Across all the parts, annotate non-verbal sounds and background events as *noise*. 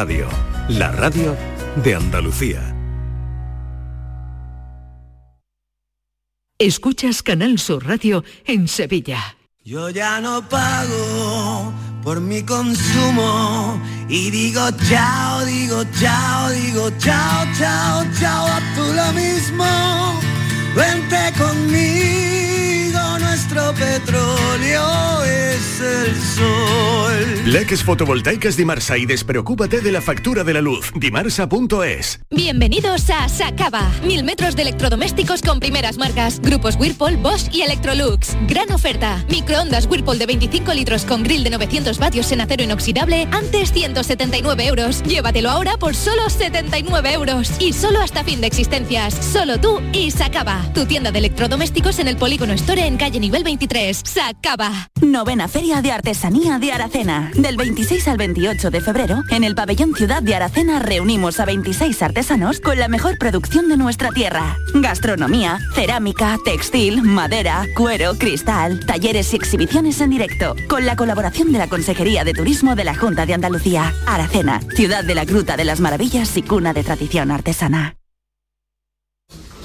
Radio, la radio de Andalucía. Escuchas Canal Sur Radio en Sevilla. Yo ya no pago por mi consumo y digo chao, digo chao, digo chao, chao, chao, a tú lo mismo. Vente conmigo, nuestro petróleo es el sol. Leques fotovoltaicas Dimarsa y despreocúpate de la factura de la luz. Dimarsa.es. Bienvenidos a Sacaba. Mil metros de electrodomésticos con primeras marcas. Grupos Whirlpool, Bosch y Electrolux. Gran oferta. Microondas Whirlpool de 25 litros con grill de 900 vatios en acero inoxidable. Antes 179 euros. Llévatelo ahora por solo 79 euros. Y solo hasta fin de existencias. Solo tú y Sacaba. Tu tienda de electrodomésticos en el Polígono Store en calle nivel 23. Sacaba. Novena Feria de Artesanía de Aracena. Del 26 al 28 de febrero, en el pabellón Ciudad de Aracena reunimos a 26 artesanos con la mejor producción de nuestra tierra. Gastronomía, cerámica, textil, madera, cuero, cristal, talleres y exhibiciones en directo. Con la colaboración de la Consejería de Turismo de la Junta de Andalucía. Aracena, ciudad de la Gruta de las Maravillas y cuna de tradición artesana.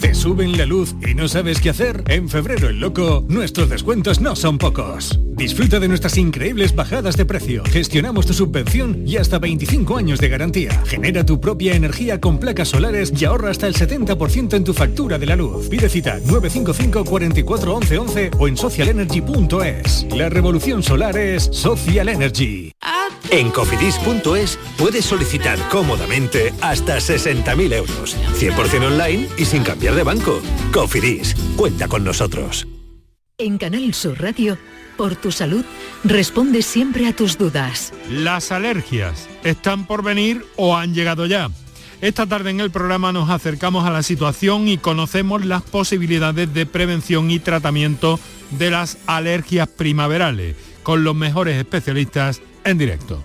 ¿Te suben la luz y no sabes qué hacer? En febrero el loco, nuestros descuentos no son pocos. Disfruta de nuestras increíbles bajadas de precio. Gestionamos tu subvención y hasta 25 años de garantía. Genera tu propia energía con placas solares y ahorra hasta el 70% en tu factura de la luz. Pide cita 955 44 11 11 o en socialenergy.es. La revolución solar es Social Energy. En cofidis.es puedes solicitar cómodamente hasta 60.000 euros. 100% online y sin cambiar de banco. Cofidis, cuenta con nosotros. En Canal Sur Radio, por tu salud, responde siempre a tus dudas. Las alergias están por venir o han llegado ya. Esta tarde en el programa nos acercamos a la situación y conocemos las posibilidades de prevención y tratamiento de las alergias primaverales con los mejores especialistas en directo.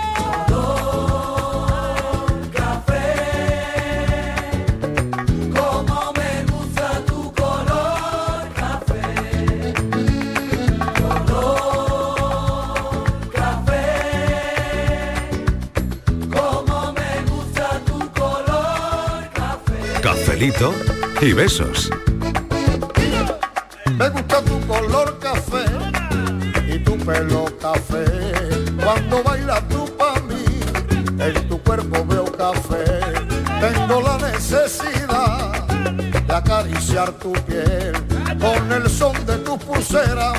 Y besos. Me gusta tu color café y tu pelo café. Cuando bailas tú pa' mí, en tu cuerpo veo café. Tengo la necesidad de acariciar tu piel con el son de tu pulsera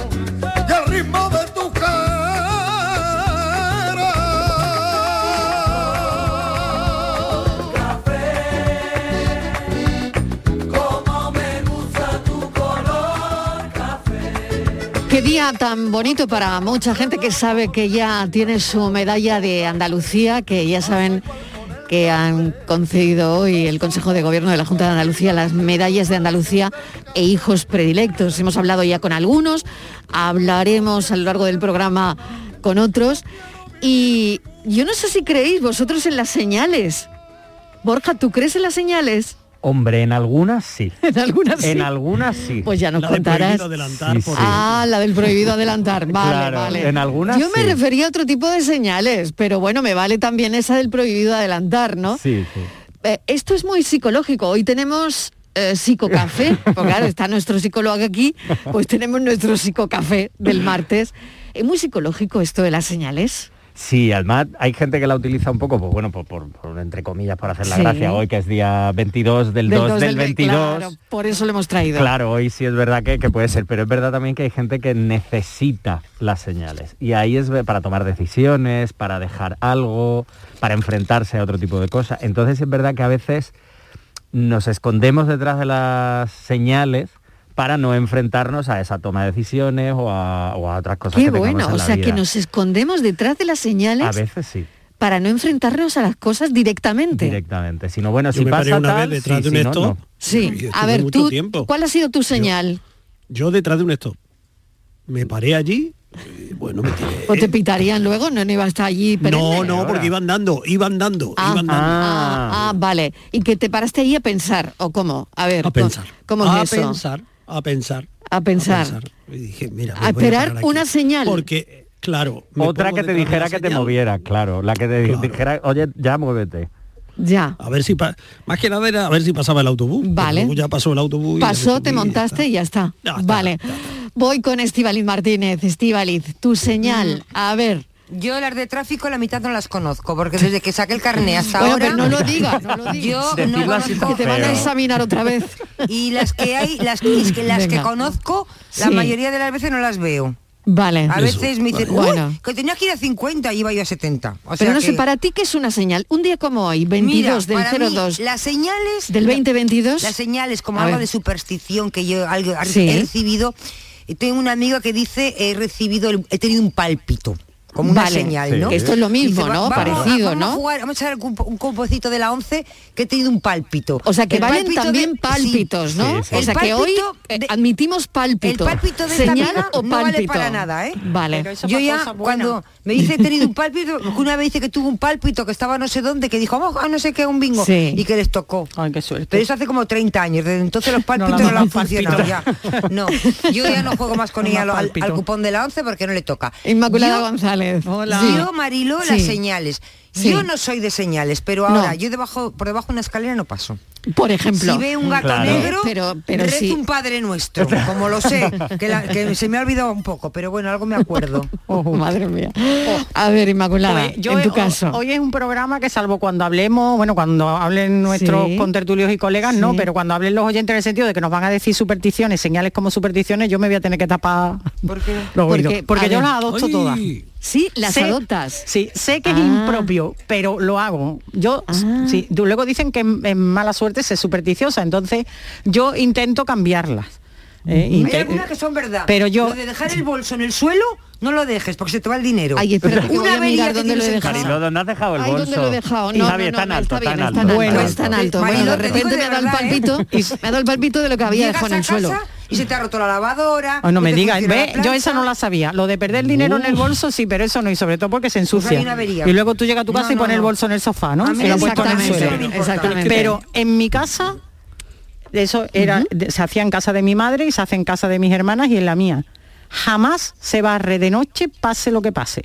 tan bonito para mucha gente que sabe que ya tiene su medalla de Andalucía, que ya saben que han concedido hoy el Consejo de Gobierno de la Junta de Andalucía las medallas de Andalucía e hijos predilectos. Hemos hablado ya con algunos, hablaremos a lo largo del programa con otros y yo no sé si creéis vosotros en las señales. Borja, ¿tú crees en las señales? Hombre, en algunas sí. *laughs* En algunas sí. En algunas sí. Pues ya nos La contarás. prohibido adelantar, Sí. Ah, la del prohibido adelantar. Vale, Claro, vale. en algunas Yo me sí. refería a otro tipo de señales, pero bueno, me vale también esa del prohibido adelantar, ¿no? Sí, sí. Eh, esto es muy psicológico. Hoy tenemos eh, psicocafé, *laughs* porque claro, está nuestro psicólogo aquí, pues tenemos nuestro psicocafé del martes. Es muy psicológico esto de las señales. Sí, además hay gente que la utiliza un poco, pues bueno, por, por- por, entre comillas, por hacer la Sí. gracia. Hoy que es día 22 del, Del 2 dos del ve- 22. Claro, por eso lo hemos traído. Claro, hoy sí es verdad que, que puede ser, pero es verdad también que hay gente que necesita las señales. Y ahí es para tomar decisiones, para dejar algo, para enfrentarse a otro tipo de cosas. Entonces es verdad que a veces nos escondemos detrás de las señales para no enfrentarnos a esa toma de decisiones o a, o a otras cosas Qué que bueno, en o la sea que nos escondemos detrás de las señales A veces sí. para no enfrentarnos a las cosas directamente. Directamente. Si no, bueno, Yo si me paré pasa una tal, vez detrás sí, de un si no, stop. no. Sí, a ver, tú, tiempo. ¿cuál ha sido tu señal? Yo detrás de un stop. Me paré allí. y bueno, me tiré. ¿O te pitarían luego? No, no iba a estar allí No, perenne. no, porque iban dando, iban dando, Ah, iban dando. ah, ah, vale. ¿Y que te paraste ahí a pensar? ¿O cómo? A ver, A pensar. ¿cómo a eso? pensar, a pensar. A pensar. Y dije, mira, A esperar una señal. Porque, claro. Otra que te dijera que te moviera, claro. La que te Claro. dijera, oye, ya muévete. Ya. A ver si más que nada era a ver si pasaba el autobús. Vale. Ya pasó el autobús. Pasó, te y ya montaste está. y ya está. Ya está, vale. Voy con Estivaliz Martínez. Estivaliz, tu señal. A ver. Yo las de tráfico la mitad no las conozco, porque desde que saqué el carné hasta Bueno, ahora... pero no lo digas, no lo digas. Yo no conozco... Que te van a examinar otra vez. *laughs* Y las que hay, las que, es que, las que conozco, la Sí. mayoría de las veces no las veo. Vale. A veces me dicen, Bueno. bueno. que tenía que ir a 50 y iba yo a 70. O Pero sea no sé, para ti, ¿qué es una señal? Un día como hoy, 22 Mira, del mí, 02 las señales del 2022. Las señales como A algo ver. de superstición que yo algo Sí. he recibido. Tengo una amiga que dice he recibido, el- he tenido un pálpito. Como una Vale. señal, Sí. ¿no? Que esto es lo mismo, Dice, ¿no? "Va- vamos a- Parecido, vamos a ¿no? jugar, vamos a echar un, compocito de la 11 que he tenido un pálpito. O sea, que El valen pálpito también de- pálpitos, sí, ¿no? sí, sí. O sea, que hoy pálpito eh, admitimos pálpito. El pálpito de esta ¿Señal amiga o no vale pálpito? para nada, ¿eh? Vale. Yo ya cuando me dice he tenido un *laughs* pálpito, una vez dice que tuvo un pálpito que estaba no sé dónde, que dijo, vamos a no sé qué, un bingo, Sí. y que les tocó. Ay, qué suerte. Pero eso hace como 30 años, desde entonces los pálpitos la no, le han daban funcionado ya. No, yo ya no juego más con *laughs* ella al, al pálpito. cupón de la 11 porque no le toca. Inmaculada Yo- González. Yo, Marilo, las señales. Sí. Yo no soy de señales, pero No. ahora yo debajo, por debajo de una escalera no paso. Por ejemplo. Si ve un gato Claro. negro, Pero- pero rezo sí. un Padre Nuestro, como lo sé, que, la- que se me ha olvidado un poco, pero bueno, algo me acuerdo. *laughs* Oh, madre mía. A ver, Inmaculada, Pues yo en tu caso. Hoy es un programa que salvo cuando hablemos, bueno, cuando hablen nuestros Sí. contertulios y colegas, no, pero cuando hablen los oyentes en el sentido de que nos van a decir supersticiones, señales como supersticiones, yo me voy a tener que tapar los Porque, oídos. Porque a yo ver. las adopto Ay. todas. Sí, las Sé- adoptas. Sí, sé que es Ah. Pero lo hago. Yo, sí, tú- luego dicen que en, en mala suerte se supersticiosa, entonces yo intento cambiarlas. Eh, Hay algunas que son verdad. Pero yo- Lo de dejar el bolso en el suelo, no lo dejes, porque se te va el dinero. Ay, espera, que voy a avería mirar dónde lo he dejado. casa. Marilo, ¿dónde has dejado el Ay, bolso? ¿dónde lo he dejado? No, Javi, no, no, tan no, alto, está bien, tan alto. tan alto, Bueno, es tan alto. Marilo, Bueno, de repente me ha dado el verdad, ¿eh? palpito, me ha dado el palpito de lo que había dejado en el suelo. casa Y se te ha roto la lavadora. Ay, no me digas, ve, yo esa no la sabía. Lo de perder dinero en el bolso, sí, pero eso no, y sobre todo porque se ensucia. hay una avería. y luego tú llegas a tu casa No, y no, pones el no. bolso en el sofá, ¿no? No. Exactamente. Pero en mi casa, eso era, se hacía en casa de mi madre y se hace en casa de mis hermanas y en la mía. Jamás se barre de noche, pase lo que pase.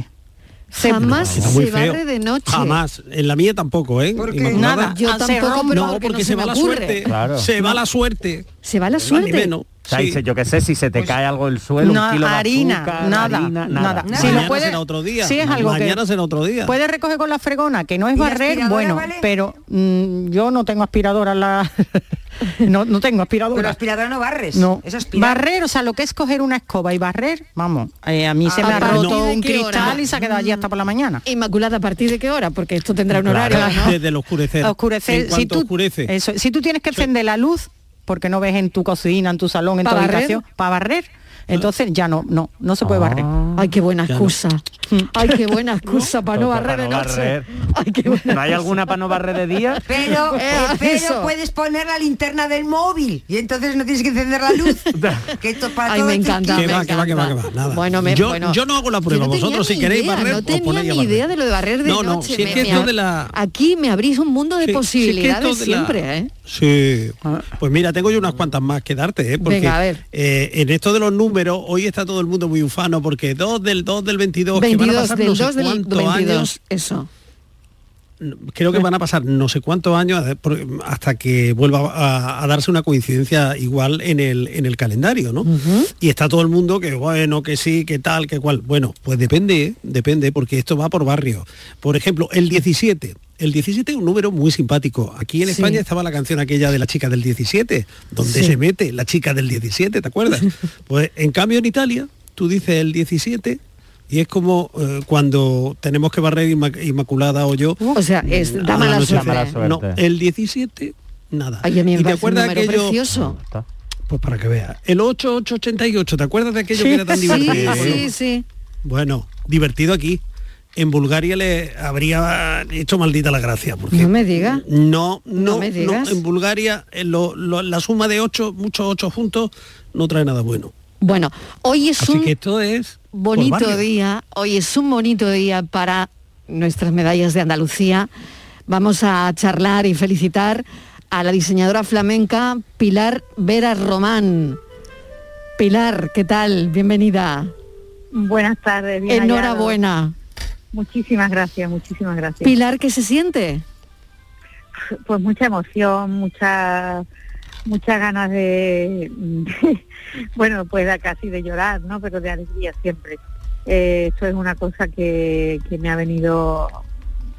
Se- Jamás se barre de noche. Jamás. En la mía tampoco, ¿eh? ¿Por qué? Inmaculada. Nada. Yo tampoco, pero No, porque porque no se, me va la suerte. Claro. Se va la suerte. Se va la Ni suerte. menos. O sea, Sí. dice, yo qué sé, si se te cae algo del suelo, No, un kilo de harina, azúcar, nada, harina, nada. Nada. Si lo Mañana puede- será otro día. Sí, es algo que- Mañana será otro día. Puedes recoger con la fregona, que no es ¿Y la barrer, bueno, vale? pero mm, yo no tengo aspiradora en la... *laughs* no, no tengo aspiradora. Pero aspiradora no barres. No, Es aspirar. barrer, o sea, lo que es coger una escoba y barrer, vamos, eh, a mí se ¿A me ha roto de un cristal hora? y se ha quedado allí hasta por la mañana. Inmaculada, ¿a partir de qué hora? Porque esto tendrá un Claro, horario, ¿no? Desde el oscurecer. Oscurecer, En si tú, oscurece. eso, si tú tienes que encender la luz, porque no ves en tu cocina, en tu salón, en ¿Pa tu barrer? habitación, para barrer, entonces ya no, no, no se puede barrer. Ay, qué buena Ya no. excusa. *laughs* Ay, qué buena excusa para no Para barrer de no noche. barrer. Ay, qué buena ¿No hay alguna para no barrer de día? *laughs* Pero, Eh, pero eso. puedes poner la linterna del móvil y entonces no tienes que encender la luz. *laughs* que esto para Ay, todo me encanta, truquillo. Que me va, que va, que va, que va, encanta. nada. Bueno, me, yo, bueno, yo no hago la prueba. no Vosotros, si queréis idea, barrer, no tenía ni idea de lo de barrer de No, no, noche. si es Me- de la- Aquí me abrís un mundo de Sí, sí, es que posibilidades la- siempre, ¿eh? Sí. Pues mira, tengo yo unas cuantas más que darte, ¿eh? Porque Venga, a ver. eh, en esto de los números, hoy está todo el mundo muy ufano, porque 2 del 2 del 22, que van a 22 pasar del no sé 2 del cuántos 22, años, eso. creo que van a pasar no sé cuántos años hasta que vuelva a, a darse una coincidencia igual en el, en el calendario, ¿no? Y está todo el mundo que bueno, que sí, que tal, que cual. Bueno, pues depende, ¿eh? depende, porque esto va por barrio. Por ejemplo, el 17. El 17 es un número muy simpático. Aquí en Sí. España estaba la canción aquella de la chica del 17, donde Sí. se mete la chica del 17, ¿te acuerdas? *laughs* pues en cambio en Italia, tú dices el 17 y es como eh, cuando tenemos que barrer Inma- Inmaculada o yo. O sea, es da mala noche. suerte. No, el 17, nada. Ay, a mí me ¿Y te acuerdas aquello? precioso. Pues para que veas. El 8888, ¿te acuerdas de aquello Sí, que era tan sí, divertido? sí, sí. Bueno, divertido aquí. En Bulgaria le habría hecho maldita la gracia. Porque No me diga. No, no, me no, digas. en Bulgaria eh, lo- lo- la suma de ocho, muchos ocho juntos, no trae nada bueno. Bueno, hoy es Así un que esto es bonito día, hoy es un bonito día para nuestras medallas de Andalucía. Vamos a charlar y felicitar a la diseñadora flamenca Pilar Vera Román. Pilar, ¿qué tal? Bienvenida. Buenas tardes. bien Enhorabuena. hallado. Muchísimas gracias, muchísimas gracias. Pilar, ¿qué se siente? Pues mucha emoción, mucha muchas ganas de, bueno, pues casi de llorar, ¿no? Pero de alegría siempre. Eh, esto es una cosa que, que me ha venido,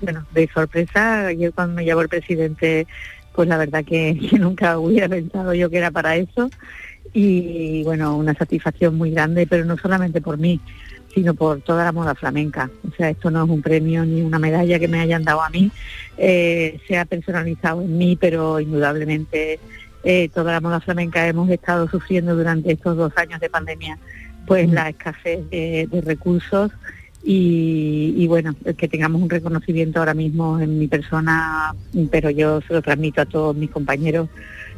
bueno, de sorpresa. Ayer cuando me llamó el presidente, pues la verdad que, que nunca hubiera pensado yo que era para eso. Y bueno, una satisfacción muy grande, pero no solamente por mí, sino por toda la moda flamenca. O sea, esto no es un premio ni una medalla que me hayan dado a mí, eh, se ha personalizado en mí, pero indudablemente eh, toda la moda flamenca hemos estado sufriendo durante estos dos años de pandemia, pues la escasez de, de recursos. Y, y bueno, que tengamos un reconocimiento ahora mismo en mi persona, pero yo se lo transmito a todos mis compañeros,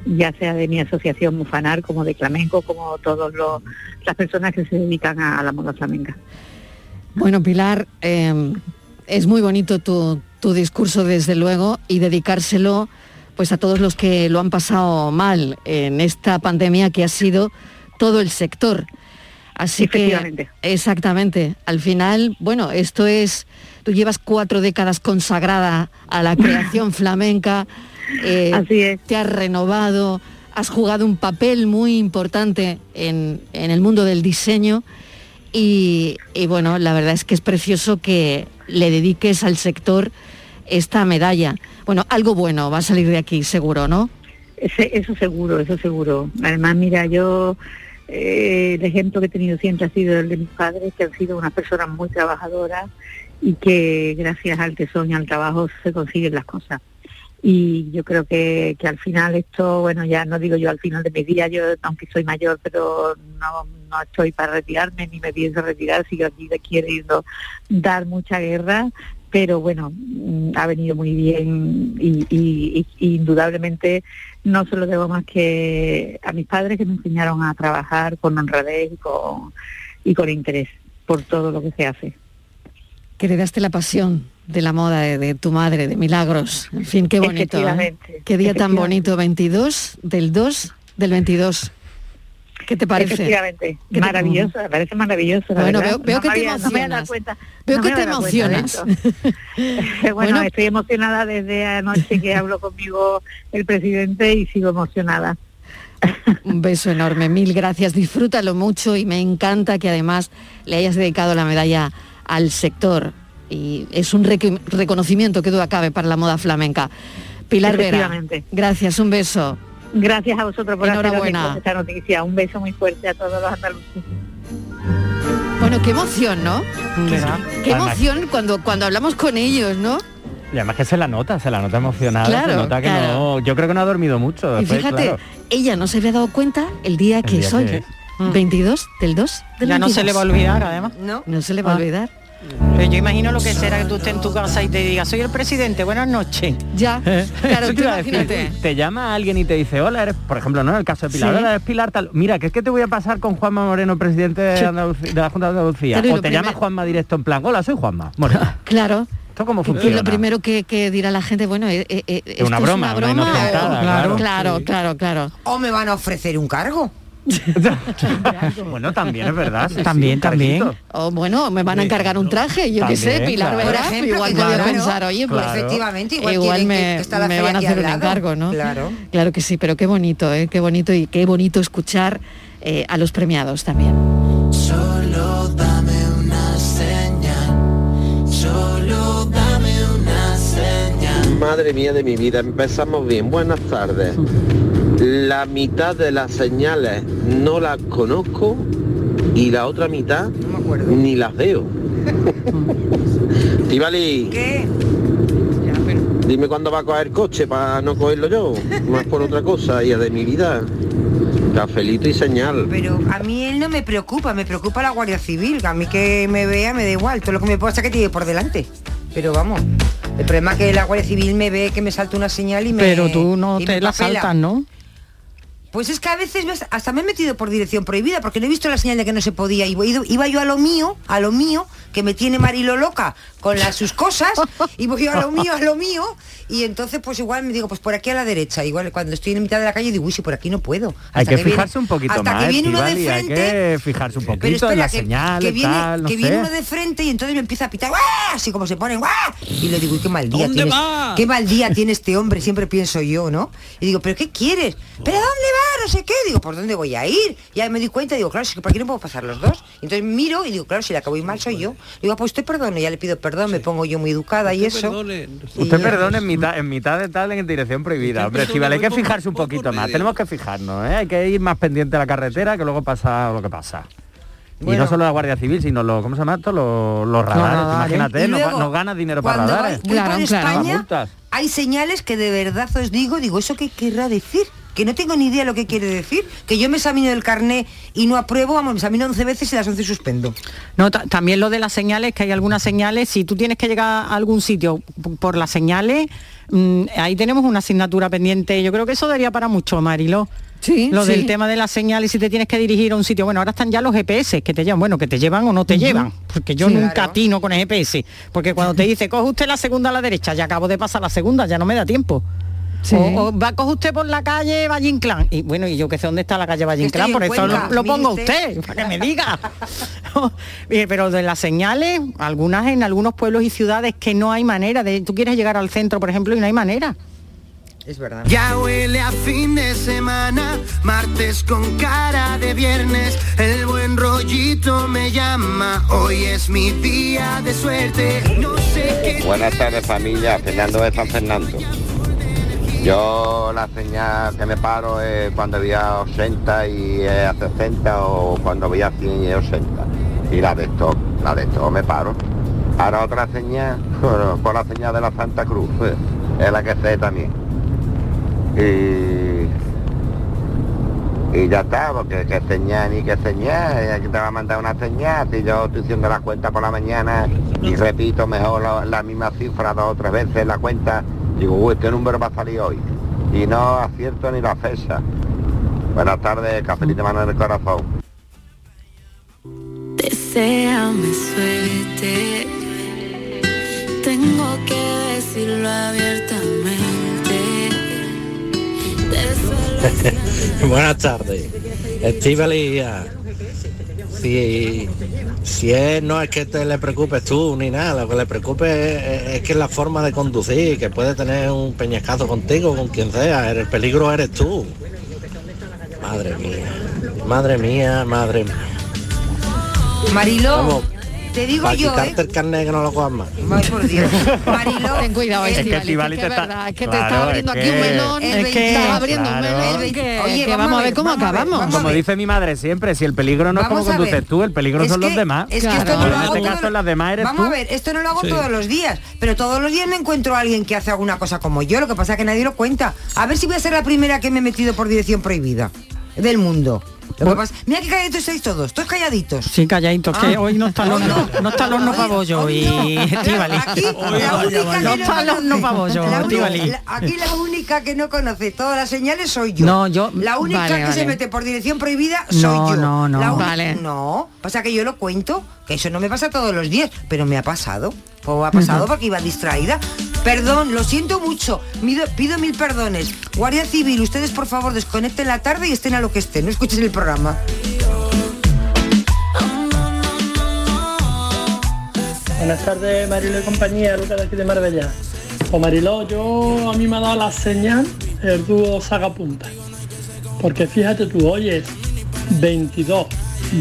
ya sea de mi asociación Mufanar, como de Flamenco, como todas las personas que se dedican a, a la moda flamenca. Bueno, Pilar, eh, es muy bonito tu, tu discurso, desde luego, y dedicárselo pues a todos los que lo han pasado mal en esta pandemia que ha sido todo el sector. Así que, exactamente, al final, bueno, esto es, tú llevas cuatro décadas consagrada a la creación *laughs* flamenca, eh, Así es. te has renovado, has jugado un papel muy importante en, en el mundo del diseño y, y bueno, la verdad es que es precioso que le dediques al sector esta medalla. Bueno, algo bueno va a salir de aquí, seguro, ¿no? Eso seguro, eso seguro. Además, mira, yo eh, el ejemplo que he tenido siempre ha sido el de mis padres, que han sido unas personas muy trabajadoras y que gracias al tesón y al trabajo se consiguen las cosas. Y yo creo que, que al final esto, bueno, ya no digo yo al final de mi día, yo aunque soy mayor, pero no, no estoy para retirarme ni me pienso retirar, sigo aquí queriendo dar mucha guerra, pero bueno, mm, ha venido muy bien y, indudablemente no se lo debo más que a mis padres que me enseñaron a trabajar con honradez y con, y con interés por todo lo que se hace. Que heredaste la pasión de la moda de, de tu madre, de Milagros. En fin, qué bonito. ¿eh? Qué día tan bonito, 22 del 2 del 22. ¿Qué te parece? Efectivamente, ¿Qué te- maravilloso, me parece maravilloso. Bueno, veo- veo No que me te había- no me había dado emocionas. cuenta- Veo no que *laughs* te emocionas. bueno, Bueno. estoy emocionada desde anoche que habló conmigo el presidente y sigo emocionada. Un beso enorme, mil gracias, disfrútalo mucho y me encanta que además le hayas dedicado la medalla al sector y es un reconocimiento que duda cabe para la moda flamenca. Pilar Vera, gracias, un beso. Gracias a vosotros por Enhorabuena. esta noticia. Un beso muy fuerte a todos los andaluces. Bueno, qué emoción, ¿no? ¿Verdad? Qué Además- emoción cuando, cuando hablamos con ellos, ¿no? Y además que se la nota, se la nota emocionada, Claro, se nota que claro. no. Yo creo que no ha dormido mucho. Y fíjate, claro. ella no se había dado cuenta el día que día es hoy. que es. 22 del 2 del Ya no se 22. le va a olvidar, además. No, no se le va a Ah. olvidar. Pero yo imagino lo que será que tú estés en tu casa y te digas, soy el presidente, buenas noches. Ya, *laughs* claro, Eso tú te imagínate. Te llama alguien y te dice, hola, eres, por ejemplo, ¿no? En el caso de Pilar, Sí. hola, eres Pilar tal. Mira, que es que te voy a pasar con Juanma Moreno, presidente de. Andalucía- de la Junta de Andalucía. Claro, y o te llama primer- Juanma directo en plan, hola, soy Juanma. Moreno. *laughs* Claro, ¿Esto cómo Y funciona? lo primero que, que dirá la gente, bueno, eh, eh, eh, ¿esto una es broma, una claro. claro, claro, claro. O me van a ofrecer un cargo. *laughs* bueno, también es verdad. sí, También, sí, también. O bueno, me van a encargar un traje, yo qué sé, Pilar claro. Igual que podía claro, pensar, oye, pues claro. Efectivamente, igual, me, que, que está la me van a hacer un encargo, ¿no? Claro. Claro que sí, pero qué bonito, ¿eh? qué bonito y qué bonito escuchar eh, a los premiados también. Solo dame una señal, solo dame una señal. Madre mía de mi vida, empezamos bien. Buenas tardes. *laughs* La mitad de las señales no las conozco y la otra mitad ni las veo. *laughs* Tivali, ¿Qué? dime cuándo va a coger coche para no cogerlo yo. Más por otra cosa, y de mi vida. Cafelito y señal. Pero a mí él no me preocupa, me preocupa la Guardia Civil, que a mí que me vea me da igual, todo lo que me pasa que tiene por delante. Pero vamos, el problema es que la Guardia Civil me ve que me salta una señal y me Pero tú no te la saltas, ¿no? Pues es que a veces ves, hasta me he metido por dirección prohibida porque no he visto la señal de que no se podía. Y iba, iba yo a lo mío, a lo mío, que me tiene Marilo loca con las sus cosas, y voy yo a lo mío, a lo mío, y entonces pues igual me digo, pues por aquí a la derecha, igual cuando estoy en mitad de la calle digo, uy, si por aquí no puedo. Hay Hasta que, viene- fijarse un poquito hasta más, que viene uno de Estivali, hay frente, que fijarse un pero poquito en espera, la que, señal, que viene, tal, no que sé. viene uno de frente y entonces me empieza a pitar, ¡guau! así como se pone, ¡guau! Y le digo, uy, qué mal día ¿Dónde tienes, va? qué mal día tiene este hombre, siempre pienso yo, ¿no? Y digo, ¿pero qué quieres? ¿Pero a dónde va? No sé qué. Digo, ¿por dónde voy a ir? Y ahí me di cuenta, digo, claro, es que por aquí no puedo pasar los dos. Y entonces miro y digo, claro, si la que voy mal soy yo. Digo, "Ah, pues te perdono, ya le pido perdón, me pongo yo muy educada y eso. Y Usted perdone en mitad, en mitad de tal en dirección prohibida. Hombre, Estivali, hay que fijarse un poquito más. Tenemos que fijarnos, ¿eh? Hay que ir más pendiente de la carretera que luego pasa lo que pasa. y no solo la Guardia Civil, sino los, ¿cómo se llama esto? Los, los radares. Imagínate, Y nos, nos gana dinero para radares. voy por España, hay señales que de verdad os digo, digo, ¿eso qué querrá decir? Que no tengo ni idea lo que quiere decir. Que yo me examino del carné y no apruebo, vamos, me examino 11 veces y las 11 suspendo. No, ta- también lo de las señales, que hay algunas señales, si tú tienes que llegar a algún sitio por las señales, mm, ahí tenemos una asignatura pendiente. Yo creo que eso daría para mucho, Marilo. Sí, Lo sí. del tema de las señales, si te tienes que dirigir a un sitio. Bueno, ahora están ya los GPS que te llevan, bueno, que te llevan o no te llevan, porque yo Sí, nunca claro. atino con el GPS, porque cuando te dice, *laughs* coge usted la segunda a la derecha, ya acabo de pasar la segunda, ya no me da tiempo. Sí. O, o va coge usted por la calle Valle Inclán. Y bueno, y yo que sé dónde está la calle Valle Inclán, por eso lo, lo pongo usted. usted, para que me diga. *laughs* Pero de las señales, algunas en algunos pueblos y ciudades que no hay manera de. Tú quieres llegar al centro, por ejemplo, y no hay manera. Es verdad. Ya huele a fin de semana, martes con cara de viernes, el buen rollito me llama, hoy es mi día de suerte, no sé qué... Buenas tardes familia, Fernando de San Fernando. Yo la señal que me paro es cuando voy a 80 y eh, a 60 o cuando voy a 100 y a 80. Y la de stop, la de stop me paro. Ahora otra señal, *laughs* por la señal de la Santa Cruz, eh, es la que sé también. Y, ya está, porque que señal ni que señal, eh, aquí te va a mandar una señal, si yo estoy haciendo la cuenta por la mañana y repito mejor la, la misma cifra dos o tres veces la cuenta, digo, uy, este número va a salir hoy. Y no acierto ni la fecha. Buenas tardes, cafelito mano en el corazón. Deseame suerte. Tengo que decirlo abiertamente. *laughs* Buenas tardes. Estivali, si, si es, no es que te le preocupes tú ni nada, lo que le preocupe es, es que es la forma de conducir, que puede tener un peñascazo contigo, con quien sea, el peligro eres tú. Madre mía, madre mía, madre mía. Marilo, Vamos, te digo para yo, ¿eh? el carnet que no lo cojas más. Ay, por Dios. Marilo, Ten cuidado, Es que Estivali, Estivali que te es está- verdad, es que te Claro, está abriendo aquí un melón, El es que 20 está abriendo un melón, que, Oye, que vamos a ver cómo acabamos. Como ver. dice mi madre siempre, si el peligro no es como conduces tú, el peligro son los demás. Es que esto Pero no lo en hago este caso los demás eres Vamos a ver, esto no lo hago todos los días, pero todos los días me encuentro a alguien que hace alguna cosa como yo, lo que pasa es que nadie lo cuenta. A ver si voy a ser la primera que me he metido por dirección prohibida del mundo. Lo que pasa- mira qué calladitos estáis todos, todos calladitos. Sí, calladitos, que Ah. hoy no está el horno, no está el horno para bollo y Estíbaliz. Aquí la única que No no está el horno aquí la única que no conoce todas las señales soy yo. No, yo- La única vale, que vale. se mete por dirección prohibida soy No, yo. no, no. La Vale. No, pasa que yo lo cuento, que eso no me pasa todos los días, pero me ha pasado. Pues ha pasado porque iba distraída. Perdón, lo siento mucho. Mido- pido mil perdones. Guardia Civil, ustedes por favor desconecten la tarde y estén a lo que estén. No escuchen el programa. Buenas tardes, Marilo y compañía, Lucas de aquí de Marbella. Pues Mariló, yo a mí me ha dado la señal el dúo Sagapunta. Porque fíjate tú, hoy es 22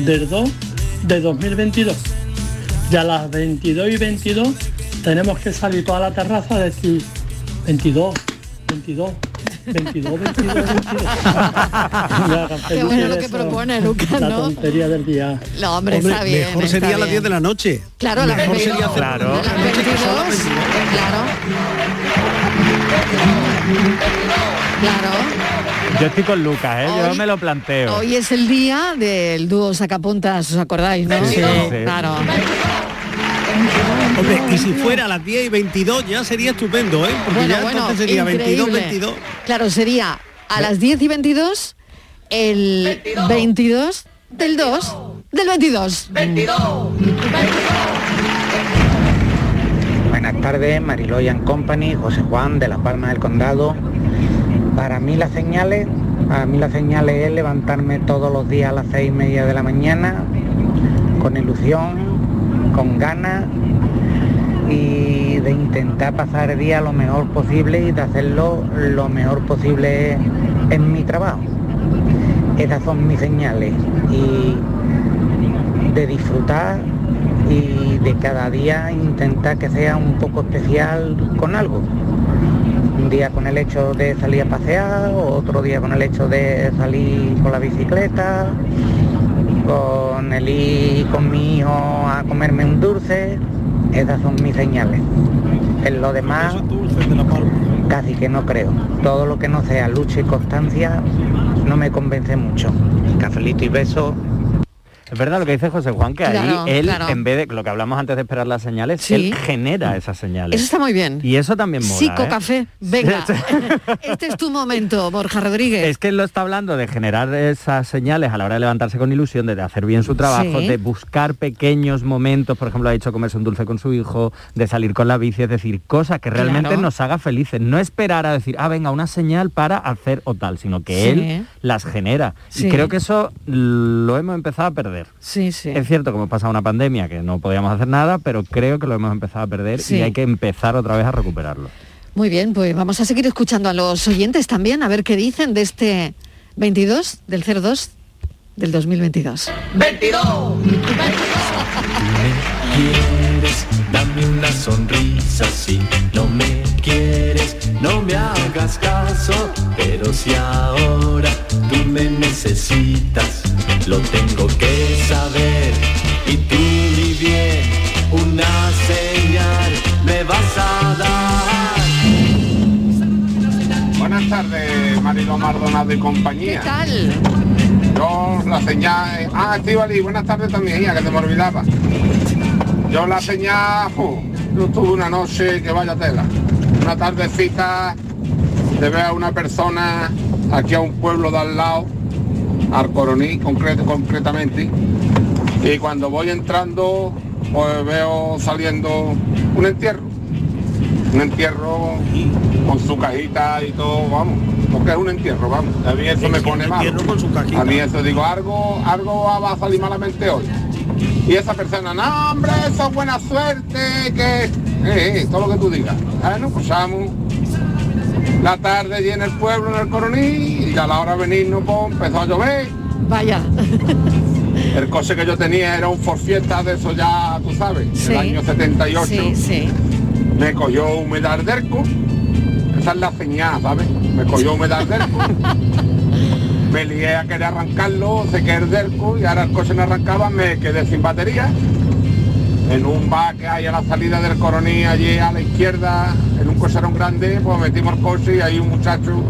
del 2 de 2022. Y a las 22 y 22 tenemos que salir toda la terraza a decir 22, 22, 22, 22, 22. Ya, Qué bueno lo que propone, Lucas, La ¿no? tontería del día. No, hombre, está bien. mejor está sería a las bien. 10 de la noche. Claro, a las mejor 22. sería hacer Claro. A las 22, claro. Claro. Yo estoy con Lucas, ¿eh? yo Hoy- me lo planteo. Hoy es el día del dúo sacapuntas, ¿os acordáis, no? Sí, sí. Claro. Hombre, y si fuera a las 10 y 22 ya sería estupendo, ¿eh? Porque Bueno, ya bueno, entonces sería 22, increíble. 22. Claro, sería a las 10 y 22 el 22 del 2 del 22. Buenas tardes, Mariloy and Company, José Juan de La Palma del Condado. Para mí las señales, mí las señales es levantarme todos los días a las seis y media de la mañana, con ilusión, con ganas y de intentar pasar el día lo mejor posible y de hacerlo lo mejor posible en mi trabajo. Esas son mis señales y de disfrutar y de cada día intentar que sea un poco especial con algo. Un día con el hecho de salir a pasear, otro día con el hecho de salir con la bicicleta, con el ir con mi hijo a comerme un dulce. Esas son mis señales. En lo demás, casi que no creo. Todo lo que no sea lucha y constancia no me convence mucho. Cafelito y beso. Es verdad lo que dice José Juan, que Claro, ahí él, claro. en vez de lo que hablamos antes de esperar las señales, Sí. él genera esas señales. Eso está muy bien. Y eso también mola. Psico ¿eh? café, venga. *laughs* este es tu momento, Borja Rodríguez. Es que él lo está hablando de generar esas señales a la hora de levantarse con ilusión, de hacer bien su trabajo, Sí. de buscar pequeños momentos, por ejemplo, ha dicho comerse un dulce con su hijo, de salir con la bici, es decir, cosas que realmente Claro. nos haga felices. No esperar a decir, ah, venga, una señal para hacer o tal, sino que Sí. él las genera. Y creo que eso lo hemos empezado a perder. Sí, sí. Es cierto que hemos pasado una pandemia que no podíamos hacer nada, pero creo que lo hemos empezado a perder Sí. y hay que empezar otra vez a recuperarlo. Muy bien, pues vamos a seguir escuchando a los oyentes también, a ver qué dicen de este 22 del 02 del 2022. 22. quieres, dame una sonrisa si no me quieres, no me hagas caso, pero si ahora tú me necesitas, lo tengo que saber y tú ni bien una señal me vas a dar. Buenas tardes, Marilo Maldonado y compañía. ¿Qué tal? Yo la señal... Ah, Estivali, buenas tardes también, hija, que te me olvidaba. Yo la señal... fu, yo tuve una noche que vaya tela. Una tardecita de ver a una persona aquí a un pueblo de al lado, al Coroní concreto, concretamente, y cuando voy entrando, pues veo saliendo un entierro. Un entierro con su cajita y todo, vamos, porque es un entierro, vamos. A mí eso me pone mal. A mí eso digo, algo, algo va a salir malamente hoy. Y esa persona, no hombre, eso es buena suerte, que eh, eh, todo lo que tú digas. Bueno, pues vamos. La tarde allí en el pueblo, en el Coroní, y a la hora de venirnos, pues empezó a llover. Vaya. *laughs* El coche que yo tenía era un Ford Fiesta de eso ya, tú sabes, Sí. del año 78. Sí, sí. Me cogió humedad derco. Esa es la señal, ¿sabes? Me cogió humedad derco. me lié a querer arrancarlo, se quedé el derco y ahora el coche no arrancaba, me quedé sin batería. En un bar que hay a la salida del Coroní, allí a la izquierda, en un cocherón grande, pues metimos el coche y ahí un muchacho